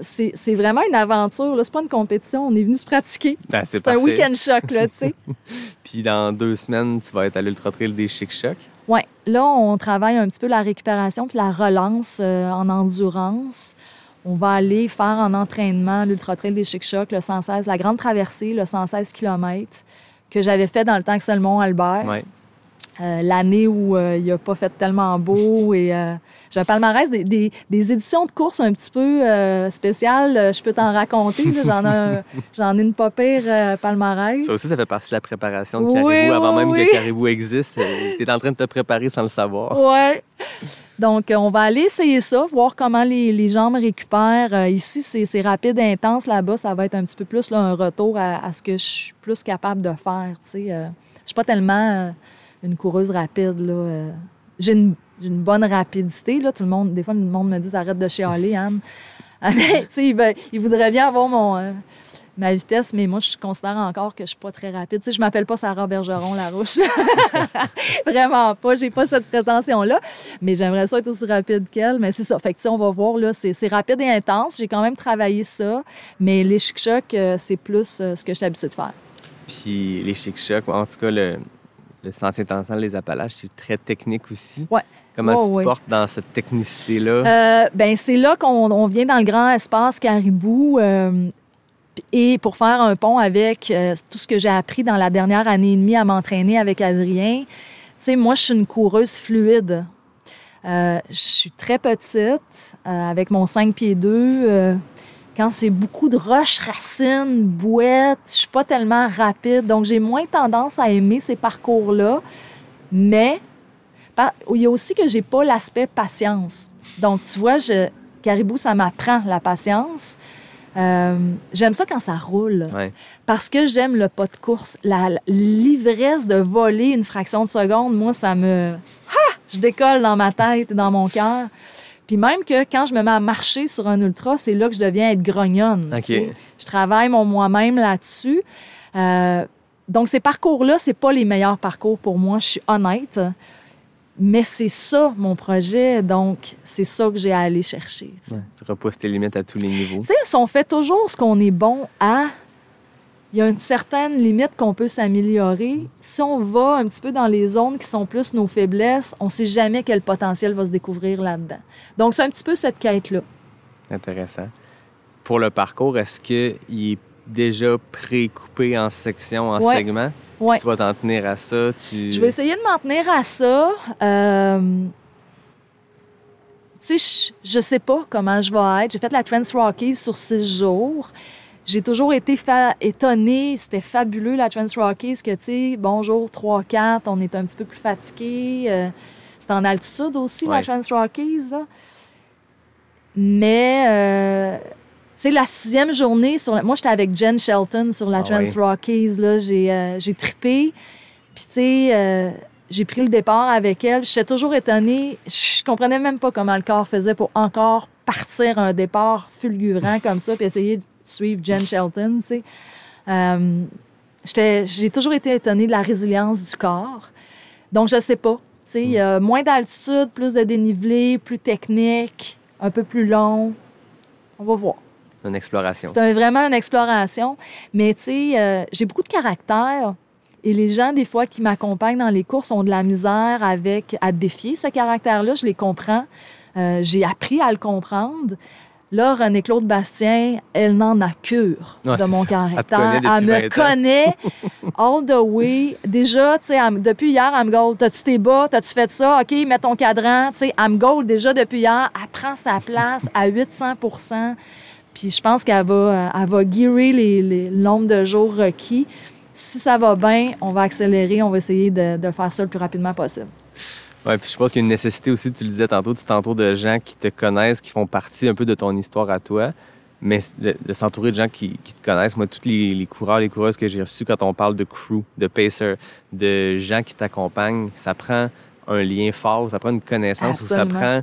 C'est vraiment une aventure. C'est pas une compétition. On est venu se pratiquer. Ben, c'est un week-end choc, là, tu sais. Puis dans deux semaines, tu vas être à l'Ultra Trail des Chic Chocs. Ouais. Là, on travaille un petit peu la récupération puis la relance euh, en endurance. on va aller faire en entraînement l'Ultra Trail des Chic-Chocs, le 116, la grande traversée, le 116 km, que j'avais fait dans le temps que Mont-Albert. Ouais. Euh, l'année où euh, il n'a pas fait tellement beau. Et euh, j'ai un palmarès des, des- des éditions de course un petit peu spéciales. Je peux t'en raconter. J'en ai, un- j'en ai une pas pire palmarès. Ça aussi, ça fait partie de la préparation de Oui, Caribou. Avant oui, même oui. que Caribou existe, tu es en train de te préparer sans le savoir. Ouais. Donc, on va aller essayer ça, voir comment les, les jambes récupèrent. Ici, c'est c'est rapide et intense. Là-bas, ça va être un petit peu plus là, un retour à, à ce que je suis plus capable de faire. je suis pas tellement une coureuse rapide. là. Euh, J'ai une, une bonne rapidité. Là. Tout le monde, des fois, le monde me dit arrête de chialer, Anne. Ah, mais, sais, il, voudrait bien avoir mon, euh, ma vitesse, mais moi, je considère encore que je suis pas très rapide. Sais, je m'appelle pas Sarah Bergeron, la rouche. Vraiment pas. J'ai pas cette prétention-là. Mais j'aimerais ça être aussi rapide qu'elle. Mais c'est ça. Fait que, on va voir, là, c'est rapide et intense. J'ai quand même travaillé ça. Mais les chic-chocs, euh, c'est plus ce que je suis habituée de faire. Puis les chic-chocs, en tout cas, le, le sentier intensal des Appalaches, c'est très technique aussi. Ouais. Comment tu te portes dans cette technicité-là? Euh, ben c'est là qu'on on vient dans le grand espace Caribou euh, et pour faire un pont avec euh, tout ce que j'ai appris dans la dernière année et demie à m'entraîner avec Adrien. Tu sais, moi, je suis une coureuse fluide. Je suis très petite, avec mon 5 pieds 2. Quand c'est beaucoup de roches, racines, bouettes, je suis pas tellement rapide. Donc, j'ai moins tendance à aimer ces parcours-là. Mais il y a aussi que j'ai pas l'aspect patience. Donc, tu vois, je, Caribou, ça m'apprend la patience. Euh, j'aime ça quand ça roule Ouais. parce que j'aime le pas de course. La- L'ivresse de voler une fraction de seconde, moi, ça me... Ha! Je décolle dans ma tête et dans mon cœur. Puis même que quand je me mets à marcher sur un ultra, c'est là que je deviens être grognonne. Je travaille mon moi-même là-dessus. Euh, donc, ces parcours-là, c'est pas les meilleurs parcours pour moi, je suis honnête. Mais c'est ça, mon projet. Donc, c'est ça que j'ai à aller chercher. tu. Ouais. Repousses tes limites à tous les niveaux. Tu sais, on fait toujours ce qu'on est bon à, il y a une certaine limite qu'on peut s'améliorer. Si on va un petit peu dans les zones qui sont plus nos faiblesses, on ne sait jamais quel potentiel va se découvrir là-dedans. Donc, c'est un petit peu cette quête-là. Intéressant. Pour le parcours, est-ce qu'il est déjà pré-coupé en sections, en Ouais. segments? Ouais. Tu vas t'en tenir à ça? Tu... Je vais essayer de m'en tenir à ça. Euh, Tu sais, je, je sais pas comment je vais être. J'ai fait la Trans Rockies sur six jours. J'ai toujours été étonnée. C'était fabuleux, la Trans Rockies, que, tu sais, bonjour, 3-4, on est un petit peu plus fatigué. Euh, c'est en altitude aussi, la. Trans Rockies, là. Mais, euh, tu sais, la sixième journée, sur la- moi, j'étais avec Jen Shelton sur la Ah Trans ouais. Rockies, là. J'ai euh, j'ai trippé. Puis, tu sais, euh, j'ai pris le départ avec elle. J'étais toujours étonnée. Je comprenais même pas comment le corps faisait pour encore partir un départ fulgurant comme ça, puis essayer de suivre Jen Shelton, tu sais. Euh, j'ai toujours été étonnée de la résilience du corps. Donc, je sais pas. Tu sais, y a moins d'altitude, plus de dénivelé, plus technique, un peu plus long. On va voir. Une exploration. C'est un- vraiment une exploration. Mais tu sais, euh, j'ai beaucoup de caractère. Et les gens, des fois, qui m'accompagnent dans les courses ont de la misère avec à défier ce caractère-là. Je les comprends. Euh, j'ai appris à le comprendre. Là, René-Claude Bastien, elle n'en a cure Ouais, de mon ça. Elle caractère. depuis me 20 ans. connaît all the way. Déjà, tu sais, elle depuis hier, elle me gold. T'as-tu tes bas? T'as-tu fait ça? OK, mets ton cadran. Tu sais, elle me gold déjà depuis hier. Elle prend sa place à 800% puis je pense qu'elle va, euh, elle va gearer les, les- le nombre de jours requis. Si ça va bien, on va accélérer, on va essayer de, de faire ça le plus rapidement possible. Ouais, puis je pense qu'il y a une nécessité aussi, tu le disais tantôt, tu t'entoures de gens qui te connaissent, qui font partie un peu de ton histoire à toi, mais de, de s'entourer de gens qui, qui te connaissent. Moi, tous les, les coureurs, les coureuses que j'ai reçus quand on parle de crew, de pacer, de gens qui t'accompagnent, ça prend un lien fort, ça prend une connaissance, ou ça prend...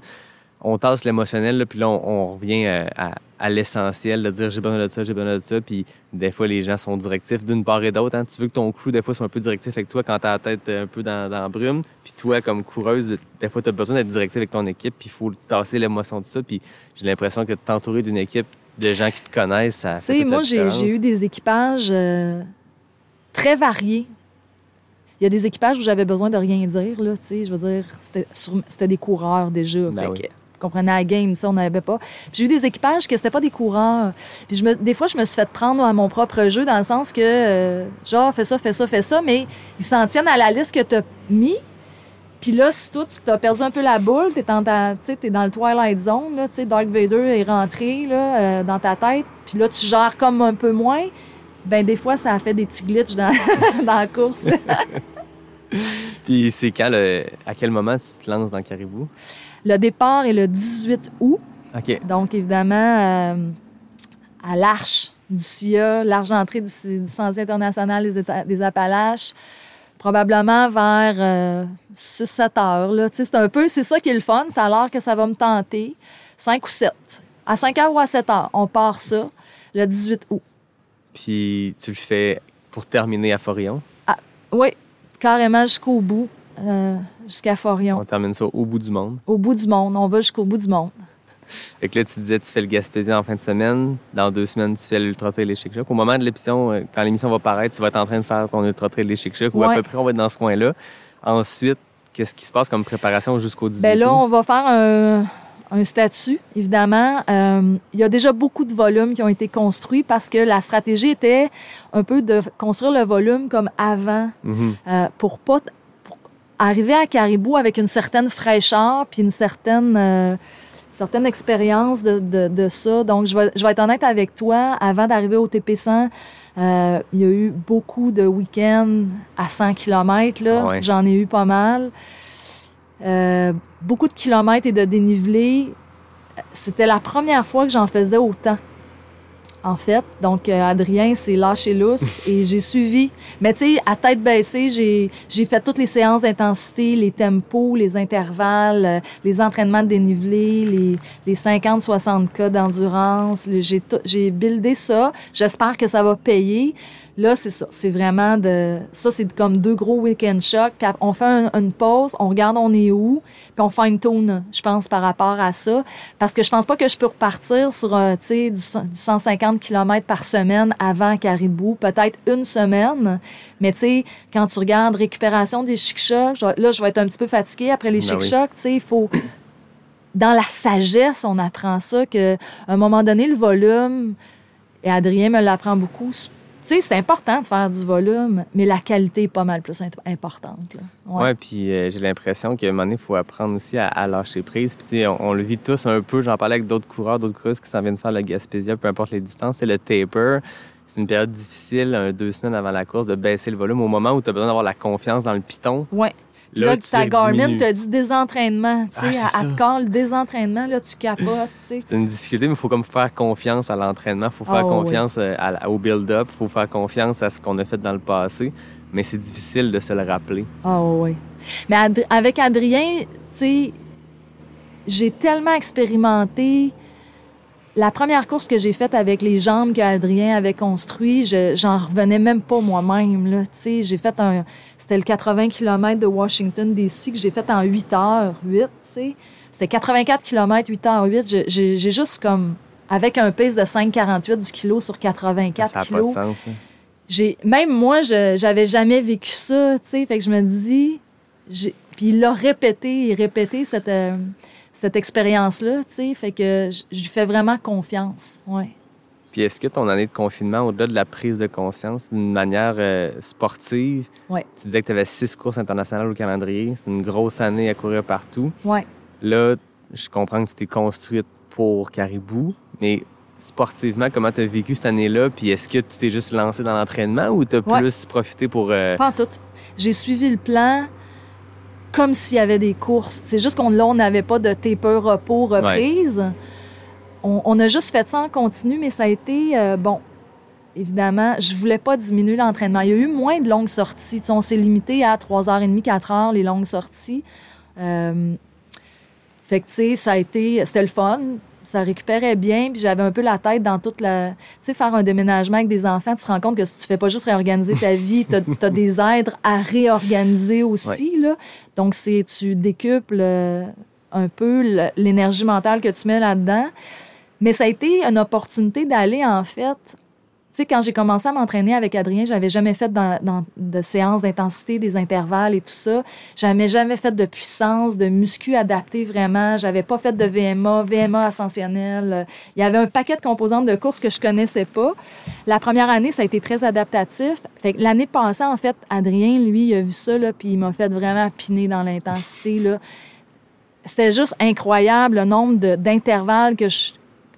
On tasse l'émotionnel, puis là, on, on revient euh, à, à l'essentiel, de dire j'ai besoin de ça, j'ai besoin de ça, puis des fois, les gens sont directifs d'une part et d'autre. hein. Tu veux que ton crew, des fois, soit un peu directif avec toi quand t'as la tête un peu dans, dans la brume, puis toi, comme coureuse, des fois, t'as besoin d'être directif avec ton équipe, puis il faut tasser l'émotion de ça, puis j'ai l'impression que t'entourer d'une équipe de gens qui te connaissent, ça Tu sais, moi, j'ai eu des équipages euh, très variés. Il y a des équipages où j'avais besoin de rien dire, là, tu sais, je veux dire, c'était sur- c'était des coureurs déjà. Ben fait oui. que comprenait la game, ça, on n'avait pas. J'ai eu des équipages que c'était pas des me, des fois, je me suis fait prendre à mon propre jeu dans le sens que, euh, genre, fais ça, fais ça, fais ça, mais ils s'en tiennent à la liste que tu as mis. Puis là, si toi, tu t'as perdu un peu la boule, t'es dans, ta, t'es dans le Twilight Zone, là, Dark Vader est rentré là, euh, dans ta tête, puis là, tu gères comme un peu moins, ben des fois, ça a fait des petits glitches dans, la course. Puis c'est quand, le- à quel moment tu te lances dans Caribou? Le départ est le 18 août, OK. donc évidemment, euh, à l'Arche du SIA, l'arche d'entrée du, du Sentier international des, Appalaches, probablement vers 6-7 heures. Là. Tu sais, C'est un peu, c'est ça qui est le fun, c'est à l'heure que ça va me tenter, 5 ou 7. À 5 heures ou à 7 heures, on part ça le 18 août. Puis tu le fais pour terminer à Forion? Oui, carrément jusqu'au bout, euh, jusqu'à Forion. On termine ça au bout du monde. Au bout du monde, on va jusqu'au bout du monde. Fait que là, tu disais, tu fais le Gaspésie en fin de semaine. Dans deux semaines, tu fais l'Ultra Trail des Chic. Au moment de l'émission, euh, quand l'émission va paraître, tu vas être en train de faire ton Ultra Trail des Chic ou à peu près, on va être dans ce coin-là. Ensuite, qu'est-ce qui se passe comme préparation jusqu'au 18 Ben là, on va faire un, un statut, évidemment. Euh, il y a déjà beaucoup de volumes qui ont été construits parce que la stratégie était un peu de construire le volume comme avant Mhm. euh, pour pas arriver à Caribou avec une certaine fraîcheur puis une certaine euh, certaine expérience de, de, de ça. Donc, je vais, je vais être honnête avec toi. Avant d'arriver au TP100, euh, il y a eu beaucoup de week-ends à 100 km. Là. Ouais. J'en ai eu pas mal. Euh, beaucoup de kilomètres et de dénivelé. C'était la première fois que j'en faisais autant. En fait, donc euh, Adrien s'est lâché lousse et j'ai suivi. Mais tu sais, à tête baissée, j'ai j'ai fait toutes les séances d'intensité, les tempos, les intervalles, euh, les entraînements de dénivelé, les, les 50-60 cas d'endurance. Les- J'ai tout- j'ai buildé ça. J'espère que ça va payer. Là, c'est ça. C'est vraiment de. Ça, c'est comme deux gros week-end chocs. Puis on fait un- une pause, on regarde on est où, puis on fait une tourne, je pense, par rapport à ça. Parce que je pense pas que je peux repartir sur euh, tu sais, du, du 150 km par semaine avant Caribou, peut-être une semaine. Mais tu sais, quand tu regardes récupération des chic-chocs, là, je vais être un petit peu fatiguée après les Ben oui. chic-chocs. Tu sais, il faut dans la sagesse, on apprend ça, que à un moment donné, le volume, et Adrien me l'apprend beaucoup, tu sais, c'est important de faire du volume, mais la qualité est pas mal plus importante. là. Ouais. Puis euh, j'ai l'impression qu'à un moment donné, il faut apprendre aussi à, à lâcher prise. Puis, on, on le vit tous un peu. J'en parlais avec d'autres coureurs, d'autres coureuses qui s'en viennent faire le Gaspésia, peu importe les distances. C'est le taper. C'est une période difficile, un, deux semaines avant la course, de baisser le volume au moment où tu as besoin d'avoir la confiance dans le piton. Ouais. Là, tu ta Garmin te dit désentraînement. Tu Ah, sais, c'est à, à te call, désentraînement, là, tu capotes. tu sais. C'est une difficulté, mais il faut comme faire confiance à l'entraînement. Il faut faire Ah, confiance euh, à- au build-up. Il faut faire confiance à ce qu'on a fait dans le passé. Mais c'est difficile de se le rappeler. Ah oui. Mais Ad- avec Adrien, tu sais, j'ai tellement expérimenté. La première course que j'ai faite avec les jambes qu'Adrien avait construit, je, j'en revenais même pas moi-même. Là, tu sais, j'ai fait un, c'était le 80 km de Washington DC que j'ai fait en 8 heures 8. tu sais. C'était 84 km 8 heures 8. Je- J'ai, juste comme avec un pace de 5,48 du kilo sur 84 ça n'a pas de sens. hein. j'ai même moi je j'avais jamais vécu ça tu sais fait que je me dis j'ai- puis il l'a répété et répété cette euh, cette expérience là tu sais fait que je je lui fais vraiment confiance ouais Puis est-ce que ton année de confinement, au-delà de la prise de conscience, d'une manière euh, sportive, Ouais. tu disais que tu avais six courses internationales au calendrier. C'est une grosse année à courir partout. ouais Là, je comprends que tu t'es construite pour Caribou, mais sportivement, comment tu as vécu cette année-là? Puis est-ce que tu t'es juste lancé dans l'entraînement ou tu as Ouais. plus profité pour. euh, pas en tout j'ai suivi le plan comme s'il y avait des courses c'est juste qu'on là on n'avait pas de taper repos reprise on, on a juste fait ça en continu mais ça a été euh, bon évidemment, je voulais pas diminuer l'entraînement. Il y a eu moins de longues sorties. Tu sais, on s'est limité à 3h30, 4 heures, les longues sorties. Euh, fait que, tu sais, ça a été... C'était le fun. Ça récupérait bien, puis j'avais un peu la tête dans toute la... Tu sais, faire un déménagement avec des enfants, tu te rends compte que si tu fais pas juste réorganiser ta vie, t'as as des aides à réorganiser aussi, là. Donc, c'est... Tu décuples euh, un peu l'énergie mentale que tu mets là-dedans. Mais ça a été une opportunité d'aller, en fait, tu quand j'ai commencé à m'entraîner avec Adrien, j'avais jamais fait de séances d'intensité, des intervalles et tout ça. J'avais jamais fait de puissance, de muscu adapté vraiment. J'avais pas fait de VMA, VMA ascensionnel. Il y avait un paquet de composantes de course que je connaissais pas. La première année, ça a été très adaptatif. L'année passée, en fait, Adrien, lui, il a vu ça, là, puis il m'a fait vraiment piner dans l'intensité, là. C'était juste incroyable le nombre d'intervalles que je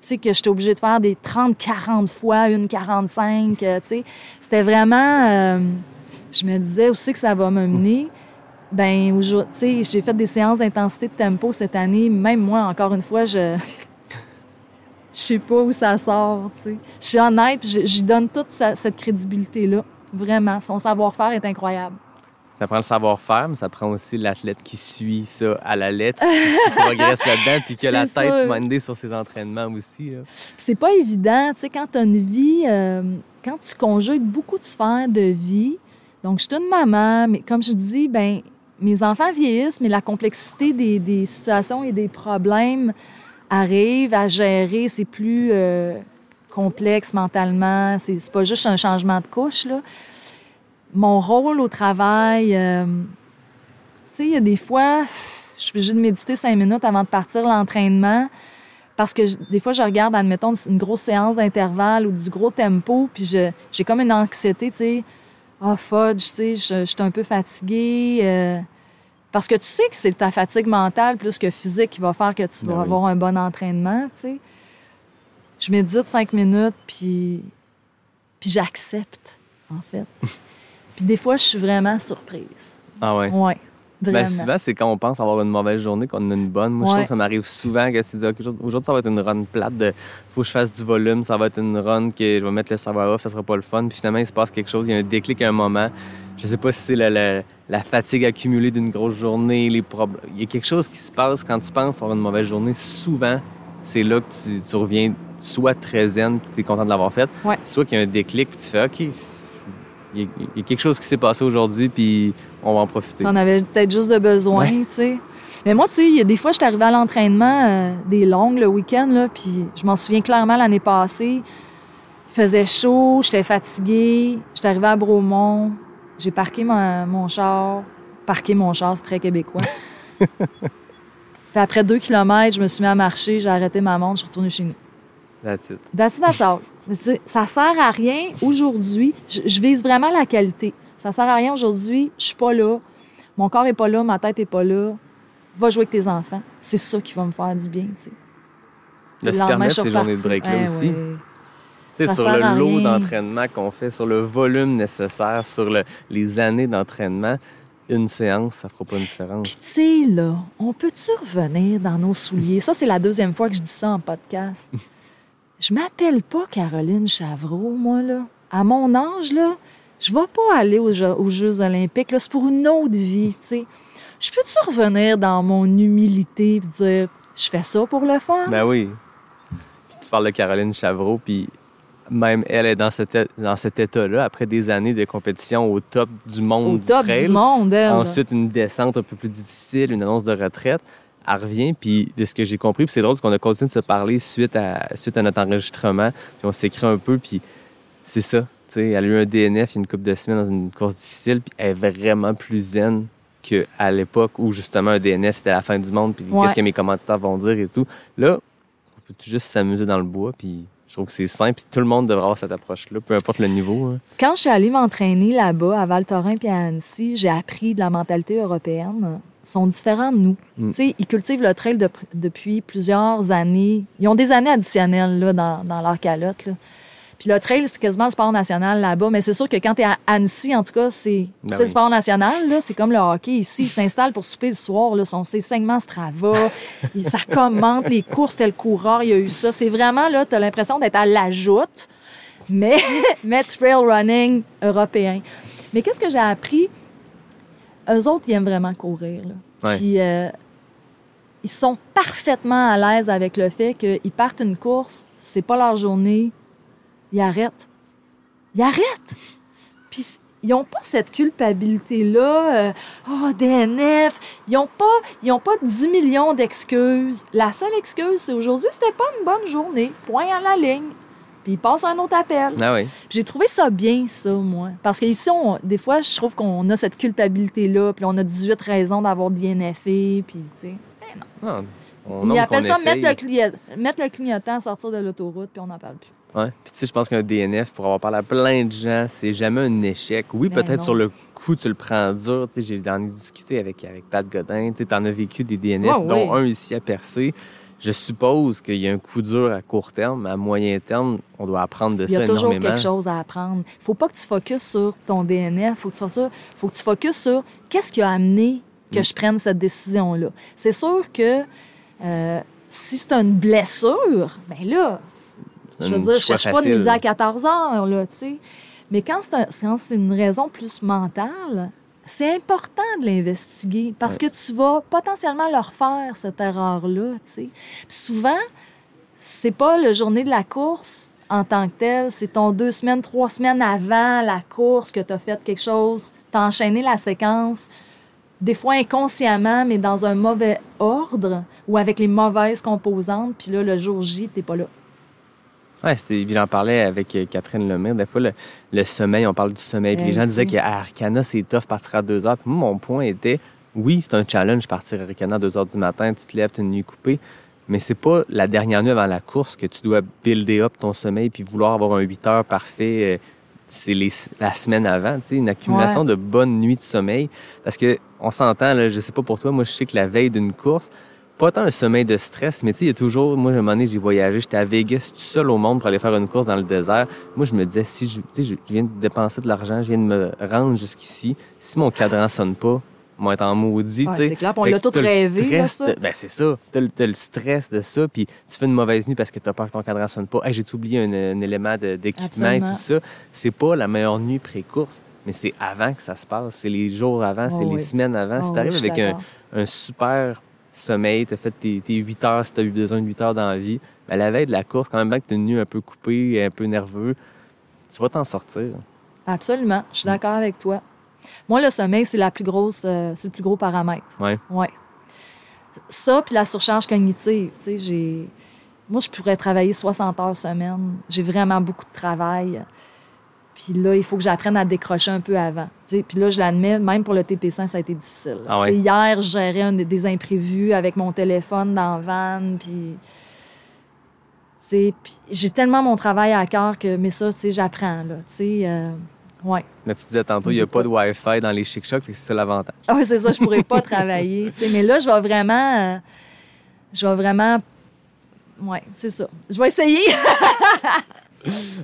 sais, que j'étais obligée de faire des 30, 40 fois, une 45, euh, tu sais. C'était vraiment... euh, je me disais aussi que ça va me mener. Ben, aujourd'hui, j'ai fait des séances d'intensité de tempo cette année. Même moi, encore une fois, je... Je sais pas où ça sort, tu sais. Je suis honnête, j'y donne toute cette crédibilité-là. Vraiment, son savoir-faire est incroyable. Ça prend le savoir-faire, mais ça prend aussi l'athlète qui suit ça à la lettre, qui progresse là-dedans, puis qui a la tête sûr. mindée sur ses entraînements aussi. c'est pas évident, tu sais, quand tu as une vie, euh, quand tu conjugues beaucoup de sphères de vie. Donc, je suis une maman, mais comme je dis, ben mes enfants vieillissent, mais la complexité des, des situations et des problèmes arrive à gérer. C'est plus euh, complexe mentalement. C'est c'est pas juste un changement de couche, là. Mon rôle au travail, euh, tu sais, il y a des fois, pff, je suis obligée de méditer cinq minutes avant de partir l'entraînement. Parce que je- des fois, je regarde, admettons, une grosse séance d'intervalle ou du gros tempo, puis je- j'ai comme une anxiété, tu sais. Ah, fudge, tu sais, je, je suis un peu fatiguée. euh, parce que tu sais que c'est ta fatigue mentale plus que physique qui va faire que tu Ben vas oui. avoir un bon entraînement, tu sais. Je médite cinq minutes, puis, puis j'accepte, en fait. puis des fois, je suis vraiment surprise. Ah ouais? Ouais, vraiment. Ben, souvent, c'est quand on pense avoir une mauvaise journée qu'on a une bonne. Moi, je Ouais. trouve que ça m'arrive souvent que tu dis, OK, aujourd'hui, ça va être une run plate de faut que je fasse du volume, ça va être une run que je vais mettre le serveur off, ça sera pas le fun. Puis finalement, il se passe quelque chose, il y a un déclic à un moment. Je sais pas si c'est la, la- la fatigue accumulée d'une grosse journée, les problèmes. Il y a quelque chose qui se passe quand tu penses avoir une mauvaise journée. Souvent, c'est là que tu, tu reviens soit très zen, tu es content de l'avoir fait, Ouais. soit qu'il y a un déclic, puis tu fais, OK, il y a, quelque chose qui s'est passé aujourd'hui, puis on va en profiter. T'en avais peut-être juste de besoin, Ouais. tu sais. Mais moi, tu sais, il y a des fois, je suis arrivée à l'entraînement euh, des longues le week-end, là, puis je m'en souviens clairement l'année passée. Il faisait chaud, j'étais fatiguée. J'étais arrivée à Bromont, j'ai parqué ma- mon char. Parqué mon char, c'est très québécois. Puis après deux kilomètres, je me suis mis à marcher, j'ai arrêté ma montre, je suis retournée chez nous. That's it. That's it, that's all. Ça sert à rien aujourd'hui. Je, je vise vraiment la qualité. Ça sert à rien aujourd'hui. Je suis pas là. Mon corps est pas là. Ma tête est pas là. Va jouer avec tes enfants. C'est ça qui va me faire du bien, tu sais. De se permettre ces journées de break-là aussi. Ça sur le lot d'entraînement qu'on fait, sur le volume nécessaire, sur le- les années d'entraînement, une séance, ça fera pas une différence. Puis tu sais, là, on peut-tu revenir dans nos souliers? Ça, c'est la deuxième fois que je dis ça en podcast. Je m'appelle pas Caroline Chavreau, moi, là. À mon âge, là, je vais pas aller aux Jeux, aux Jeux olympiques. Là, c'est pour une autre vie, tu sais. Je peux-tu revenir dans mon humilité et dire, je fais ça pour le fun? Ben oui. Puis tu parles de Caroline Chavreau, puis même elle est dans cet, dans cet état-là, après des années de compétition au top du monde Au du top trail. du monde, elle. Ensuite, une descente un peu plus difficile, une annonce de retraite. Elle revient, puis de ce que j'ai compris, puis c'est drôle parce qu'on a continué de se parler suite à, suite à notre enregistrement, puis on s'écrit un peu, puis c'est ça. tu sais, elle a eu un DNF il y a une couple de semaines dans une course difficile, puis elle est vraiment plus zen qu'à l'époque où justement un DNF c'était la fin du monde, puis Ouais. qu'est-ce que mes commentateurs vont dire et tout. Là, on peut tout juste s'amuser dans le bois, puis je trouve que c'est simple, puis tout le monde devrait avoir cette approche-là, peu importe le niveau. hein. Quand je suis allée m'entraîner là-bas, à Val-Thorens puis à Annecy, j'ai appris de la mentalité européenne. Sont différents de nous. Mm. Tu sais, ils cultivent le trail de- depuis plusieurs années. Ils ont des années additionnelles là, dans, dans leur calotte. là. Puis le trail, c'est quasiment le sport national là-bas. Mais c'est sûr que quand tu es à Annecy, en tout cas, c'est Ben c'est le sport national. C'est comme le hockey ici. Ils s'installent pour souper le soir. Là. Sont ses segments Strava. Ils- ça commente les courses tel coureur. Il y a eu ça. C'est vraiment, là, tu as l'impression d'être à la joute mais, mais trail running européen. Mais qu'est-ce que j'ai appris? Eux autres, ils aiment vraiment courir. Là. Ouais. Puis, euh, ils sont parfaitement à l'aise avec le fait qu'ils partent une course, c'est pas leur journée, ils arrêtent. Ils arrêtent! Puis, ils n'ont pas cette culpabilité-là. euh, oh, DNF! Ils n'ont pas, ils ont pas 10 millions d'excuses. La seule excuse, c'est aujourd'hui, c'était pas une bonne journée. Point à la ligne. Puis il passe un autre appel. Ah oui. J'ai trouvé ça bien, ça, moi. Parce qu'ici, on, des fois, je trouve qu'on a cette culpabilité-là, puis on a 18 raisons d'avoir DNFé, puis, tu sais. Ah, on Ils nomme appellent qu'on ça mettre le, mettre le clignotant, sortir de l'autoroute, puis on n'en parle plus. Ouais. Puis tu sais, je pense qu'un DNF, pour avoir parlé à plein de gens, c'est jamais un échec. Oui, Ben peut-être non. sur le coup, tu le prends dur. Tu sais, j'ai discuté avec, avec Pat Godin. Tu sais, t'en as vécu des DNF, Ouais, dont oui. un ici à Percé. Je suppose qu'il y a un coup dur à court terme, mais à moyen terme, on doit apprendre de Il y ça a toujours énormément. quelque chose à apprendre. faut pas que tu focuses sur ton DNF. faut que tu ça. faut que tu focuses sur qu'est-ce qui a amené que Mm. je prenne cette décision-là. C'est sûr que euh, si c'est une blessure, ben là, je veux dire, je cherche pas de midi à 14 heures, là, tu sais. Mais quand c'est un- quand c'est une raison plus mentale, c'est important de l'investiguer parce que tu vas potentiellement leur faire cette erreur-là, tu souvent, c'est pas le journée de la course en tant que tel, c'est ton deux semaines, trois semaines avant la course que tu as fait quelque chose, tu as enchaîné la séquence, des fois inconsciemment, mais dans un mauvais ordre ou avec les mauvaises composantes, puis là, le jour J, t'es pas là. C'était- j'en parlais avec euh, Catherine Lemire. Des fois, le, le sommeil, on parle du sommeil. Puis les gens disaient qu'à Arcana, c'est tough partir à 2 heures. Puis moi, mon point était, oui, c'est un challenge partir à Arcana à 2 heures du matin. Tu te lèves, tu as une nuit coupée. Mais c'est pas la dernière nuit avant la course que tu dois builder up ton sommeil puis vouloir avoir un 8 heures parfait. euh, C'est la semaine avant, tu sais, une accumulation Ouais. de bonnes nuits de sommeil. Parce que on s'entend, là, je sais pas pour toi, moi, je sais que la veille d'une course, pas tant un sommeil de stress, mais tu sais, il y a toujours, moi, à un moment donné, j'ai voyagé, j'étais à Vegas tout seul au monde pour aller faire une course dans le désert. Moi, je me disais, si je, tu sais, je viens de dépenser de l'argent, je viens de me rendre jusqu'ici, si mon cadran sonne pas, va être en maudit, Ouais, tu sais. c'est clair, on l'a tout rêvé, là, ça. ben, c'est ça. T'as le, le stress de ça, puis tu fais une mauvaise nuit parce que t'as peur que ton cadran sonne pas. Hey, j'ai oublié un, un élément d'équipement et tout ça? C'est pas la meilleure nuit pré-course, mais c'est avant que ça se passe. C'est les jours avant, Oh c'est les oui. semaines avant. Oh si t'arrives je suis avec un, un super sommeil, t'as fait tes, tes 8 heures si t'as eu besoin de 8 heures dans la vie, ben, la veille de la course, quand même bien que une nuit un peu coupée, un peu nerveux, tu vas t'en sortir. Absolument, je suis d'accord avec toi. Moi, le sommeil, c'est la plus grosse, euh, c'est le plus gros paramètre. Ouais. Ouais. Ça, puis la surcharge cognitive, tu sais, j'ai... Moi, je pourrais travailler 60 heures semaine. J'ai vraiment beaucoup de travail. Puis là, il faut que j'apprenne à décrocher un peu avant. tu sais. Puis là, je l'admets, même pour le TP5, ça a été difficile. Ah ouais? Hier, je gérais un des- imprévus avec mon téléphone dans la van, puis... j'ai tellement mon travail à cœur que, mais ça, j'apprends, là, euh, ouais. Là, tu disais tantôt, il n'y a pas pas- de Wi-Fi dans les chic-chocs, c'est ça l'avantage. Ah oui, c'est ça, je pourrais pas travailler. Mais là, je vais vraiment. euh, je vais vraiment. Ouais, c'est ça. Je vais essayer.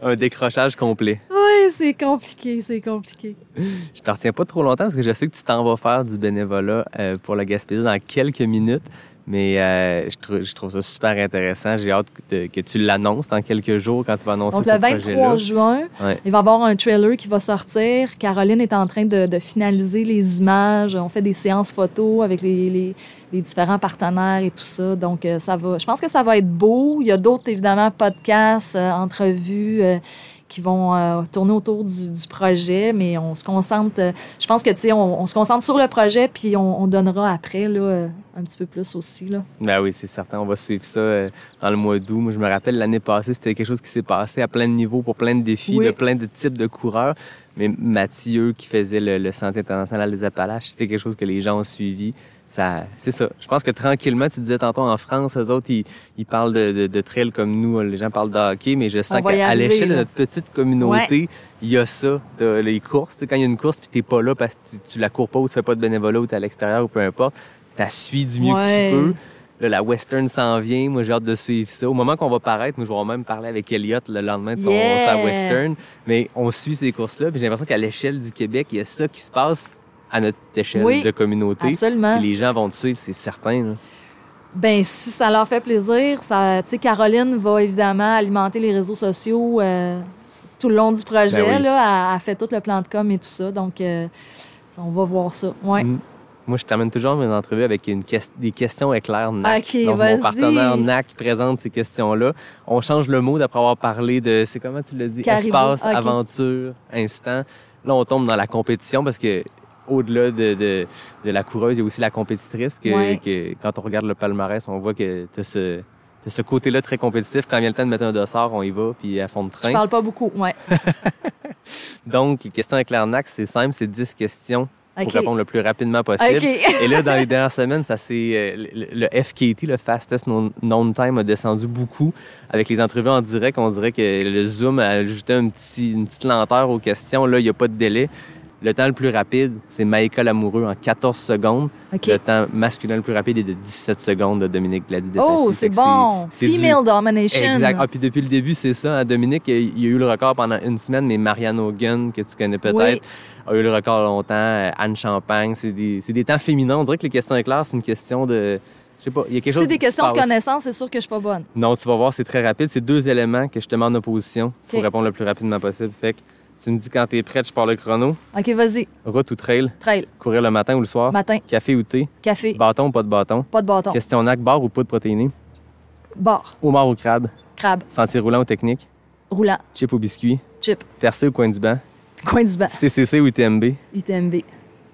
Un décrochage complet. oui, c'est compliqué, c'est compliqué. Je te retiens pas trop longtemps parce que je sais que tu t'en vas faire du bénévolat euh, pour la Gaspésie dans quelques minutes. Mais euh, je, je trouve ça super intéressant. J'ai hâte que, que tu l'annonces dans quelques jours quand tu vas annoncer Donc, ce le 23 projet-là. juin, Ouais. il va y avoir un trailer qui va sortir. Caroline est en train de, de finaliser les images. On fait des séances photos avec les, les- les différents partenaires et tout ça. Donc, euh, ça va. Je pense que ça va être beau. Il y a d'autres, évidemment, podcasts, euh, entrevues. Qui vont euh, tourner autour du, du projet, mais on se concentre, euh, je pense que, tu sais, on, on se concentre sur le projet, puis on, on donnera après, là, euh, un petit peu plus aussi, là. Ben oui, c'est certain. On va suivre ça dans le mois d'août. Moi, je me rappelle l'année passée, c'était quelque chose qui s'est passé à plein de niveaux pour plein de défis, Oui. de plein de types de coureurs. Mais Mathieu, qui faisait le, le Sentier international des Appalaches, c'était quelque chose que les gens ont suivi. Ça, c'est ça. Je pense que tranquillement, tu disais tantôt en France, eux autres, ils, ils parlent de, de, de trail comme nous. Les gens parlent de hockey, mais je sens qu'à l'échelle de notre petite communauté, il y a ça. T'as les courses. Quand il y a une course puis t'es pas là parce que tu, tu la cours pas ou tu fais pas de bénévolat ou t'es à l'extérieur ou peu importe, t'as suis du mieux que tu peux. Là, la Western s'en vient. Moi, j'ai hâte de suivre ça. Au moment qu'on va paraître, moi, je vais même parler avec Elliott le lendemain de son, Yeah! sa Western. Mais on suit ces courses-là. Puis j'ai l'impression qu'à l'échelle du Québec, il y a ça qui se passe à notre échelle Oui, de communauté. Absolument. Puis les gens vont te suivre, c'est certain. là. Ben si ça leur fait plaisir, ça, tu sais, Caroline va évidemment alimenter les réseaux sociaux euh, tout le long du projet. Ben oui. là, elle, elle fait tout le plan de com et tout ça, donc euh, on va voir ça. Ouais. Mm. Moi, je termine toujours mes entrevues avec une des questions éclairs NAC. Ok, Donc, mon partenaire NAC présente ces questions-là. On change le mot d'après avoir parlé de, c'est comment tu dit? Caribou. Espace, aventure, instant. Là, on tombe dans la compétition parce que au-delà de, de, de la coureuse, il y a aussi la compétitrice que, Ouais. que quand on regarde le palmarès, on voit que tu as ce, côté-là très compétitif. Quand vient le temps de mettre un dossard, on y va, puis à fond de Je train. parle pas beaucoup, ouais. Donc, les questions avec l'arnaque, c'est simple, c'est 10 questions pour OK. répondre le plus rapidement possible. Et là, dans les dernières semaines, ça c'est euh, le, le FKT, le Fastest Known- Known Time, a descendu beaucoup. Avec les entrevues en direct, on dirait que le Zoom a ajouté un petit, une petite lenteur aux questions. Là, il n'y a pas de délai. Le temps le plus rapide, c'est Maïka Lamoureux en 14 secondes. Le temps masculin le plus rapide est de 17 secondes de Dominique Gladu Oh, c'est bon. du- Female domination. Exact. Ah, puis depuis le début, c'est ça. hein. Dominique, il y a eu le record pendant une semaine, mais Marianne Hogan, que tu connais peut-être, Oui. a eu le record longtemps. Euh, Anne Champagne, c'est des, des temps féminins. On dirait que les questions éclairs, c'est une question de. Je sais pas, il y a Si quelque chose c'est des questions de connaissance, c'est sûr que je suis pas bonne. Non, tu vas voir, c'est très rapide. C'est deux éléments que je te mets en opposition. Il faut répondre le plus rapidement possible. Fait que tu me dis quand t'es prête, je pars le chrono. OK, vas-y. Route ou trail, Trail. courir le matin ou le soir, Matin. café ou thé, Café. bâton ou pas de bâton, Pas de bâton. questionnaire, bar ou poudre protéinée, Bar. homard ou crabe, Crabe. sentier roulant ou technique, Roulant. chip ou biscuit, Chip. percé ou coin du banc, Coin du banc. CCC ou UTMB. UTMB.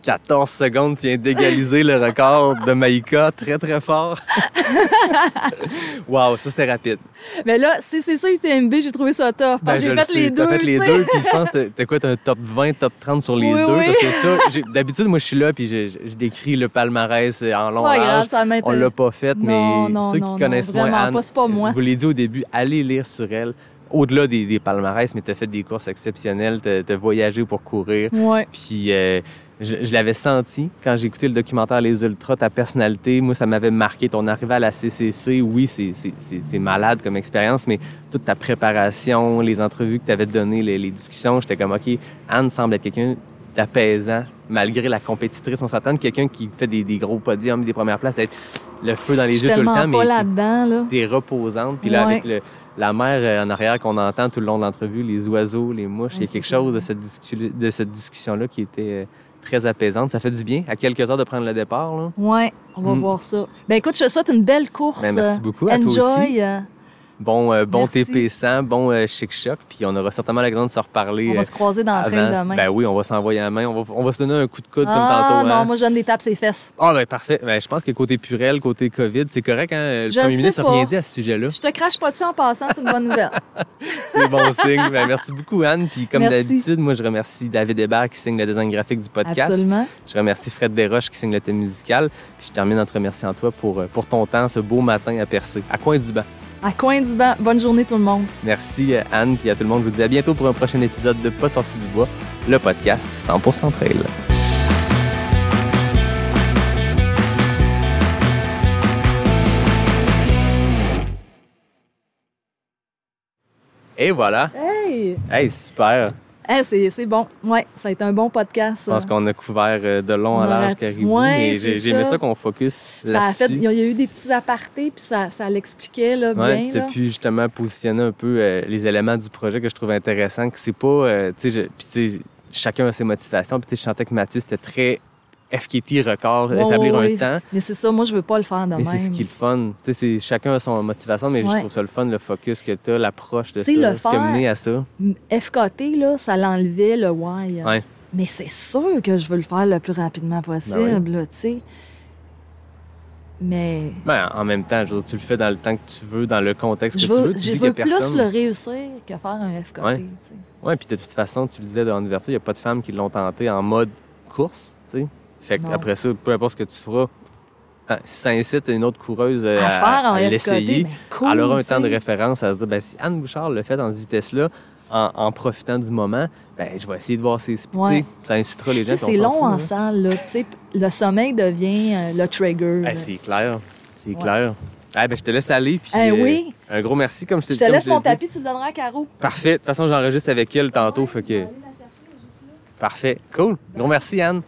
14 secondes, tu viens d'égaliser le record de Maïka. Très, très fort. wow, ça, c'était rapide. Mais là, c'est ça UTMB, j'ai trouvé ça top. Ben, j'ai fait les deux. Fait les tu deux, puis je pense que t'as- quoi, t'as un top 20, top 30 sur les Oui, deux. oui. Parce que ça, d'habitude, moi, je suis là, puis je, décris le palmarès en long, Pas grave, large. m'intéresse. On l'a pas fait, Non, mais non, ceux non, qui connaissent moins Anne, pas, pas moi. je vous l'ai dit au début, allez lire sur elle. Au-delà des, des palmarès, mais t'as fait des courses exceptionnelles, t'as t'as voyagé pour courir. Ouais. Puis euh, je, je l'avais senti quand j'ai écouté le documentaire Les Ultras, ta personnalité, moi, ça m'avait marqué. Ton arrivée à la CCC, oui, c'est- c'est c'est- c'est malade comme expérience, mais toute ta préparation, les entrevues que tu avais données, les, les discussions, j'étais comme, OK, Anne semble être quelqu'un d'apaisant, malgré la compétitrice. On s'attend de quelqu'un qui fait des, des gros podiums, des premières places, d'être le feu dans les Je yeux tout le temps, mais là. t'es reposante. Puis là, Ouais. avec le- la mer euh, en arrière qu'on entend tout le long de l'entrevue, les oiseaux, les mouches, il y a quelque chose de cette, discu- de cette discussion-là qui était euh, très apaisante. Ça fait du bien à quelques heures de prendre le départ. Là. Ouais, on va Mm. voir ça. Ben écoute, je te souhaite une belle course. Ben, merci euh, beaucoup, à toi aussi. Euh, Bon, euh, bon Merci. TP100, bon euh, chic-choc, puis on aura certainement l'occasion de se reparler. On euh, va se croiser dans trail avant. demain. Ben oui, on va s'envoyer la main. On va, on va se donner un coup de coude ah, comme tantôt. non, hein. moi, je donne des tapes ses fesses. Ah, ben parfait. Ben, je pense que côté Purel, côté COVID, c'est correct. Hein? Le Je premier ministre n'a rien dit à ce sujet-là. Je te crache pas dessus en passant, c'est une bonne nouvelle. C'est bon signe. Ben, merci beaucoup, Anne. Puis comme d'habitude, moi, je remercie David Hébert qui signe le design graphique du podcast. Absolument. Je remercie Fred Desroches qui signe le thème musical. Puis je termine en te remerciant toi pour, euh, pour ton temps, ce beau matin à percer, à coin du banc. À coin du banc. Bonne journée tout le monde. Merci euh, Anne, puis à tout le monde. Je vous dis à bientôt pour un prochain épisode de Pas sorti du bois, le podcast 100% trail. Et voilà. Hey! Hey, super. Hey, c'est bon. Ouais, ça a été un bon podcast. Je pense qu'on a couvert euh, de long On à large Caribou. Ouais, j'ai aimé ça. qu'on focus là-dessus. il y a eu des petits apartés, puis ça, ça l'expliquait là, Ouais, bien. puis t'as pu justement positionner un peu euh, les éléments du projet que je trouve intéressant, que c'est pas, euh, tu sais, chacun a ses motivations. Puis je sentais que Mathieu, c'était très FKT record, Ouais, établir ouais, un temps. Mais c'est ça, moi, je veux pas le faire de Mais c'est ce qui est le fun. Tu sais, c'est- chacun a son motivation, mais je trouve ça le fun, le focus que tu as, l'approche de ça, le ce qui a mené à ça. FKT, là, ça l'enlevait le why. Mais c'est sûr que je veux le faire le plus rapidement possible, Ben là, tu sais. Mais Ben, en même temps, je veux dire, tu le fais dans le temps que tu veux, dans le contexte que je tu veux. Tu je dis veux que plus personne... le réussir que faire un FKT. Ouais, puis de toute façon, tu le disais dans l'ouverture, il n'y a pas de femmes qui l'ont tenté en mode course, tu sais. Fait que après ça, peu importe ce que tu feras, tant- si ça incite une autre coureuse euh, À l'essayer, mais cool, elle aura un temps de référence à se dire, ben, si Anne Bouchard le fait dans cette vitesse-là, en, en profitant du moment, ben, je vais essayer de voir ses speeds. Ouais. Ça incitera les gens. c'est long fout, en salle, là, sais. Le sommeil devient euh, le trigger. Ben, c'est clair. C'est Ouais. clair. Ah, ben, je te laisse aller. Puis, Eh euh, oui. Un gros merci, comme je te je te comme laisse l'ai mon dit. tapis, tu le donneras à Caro. Parfait. De toute façon, j'enregistre avec elle tantôt. Fait que... Parfait. Cool. Gros merci, Anne.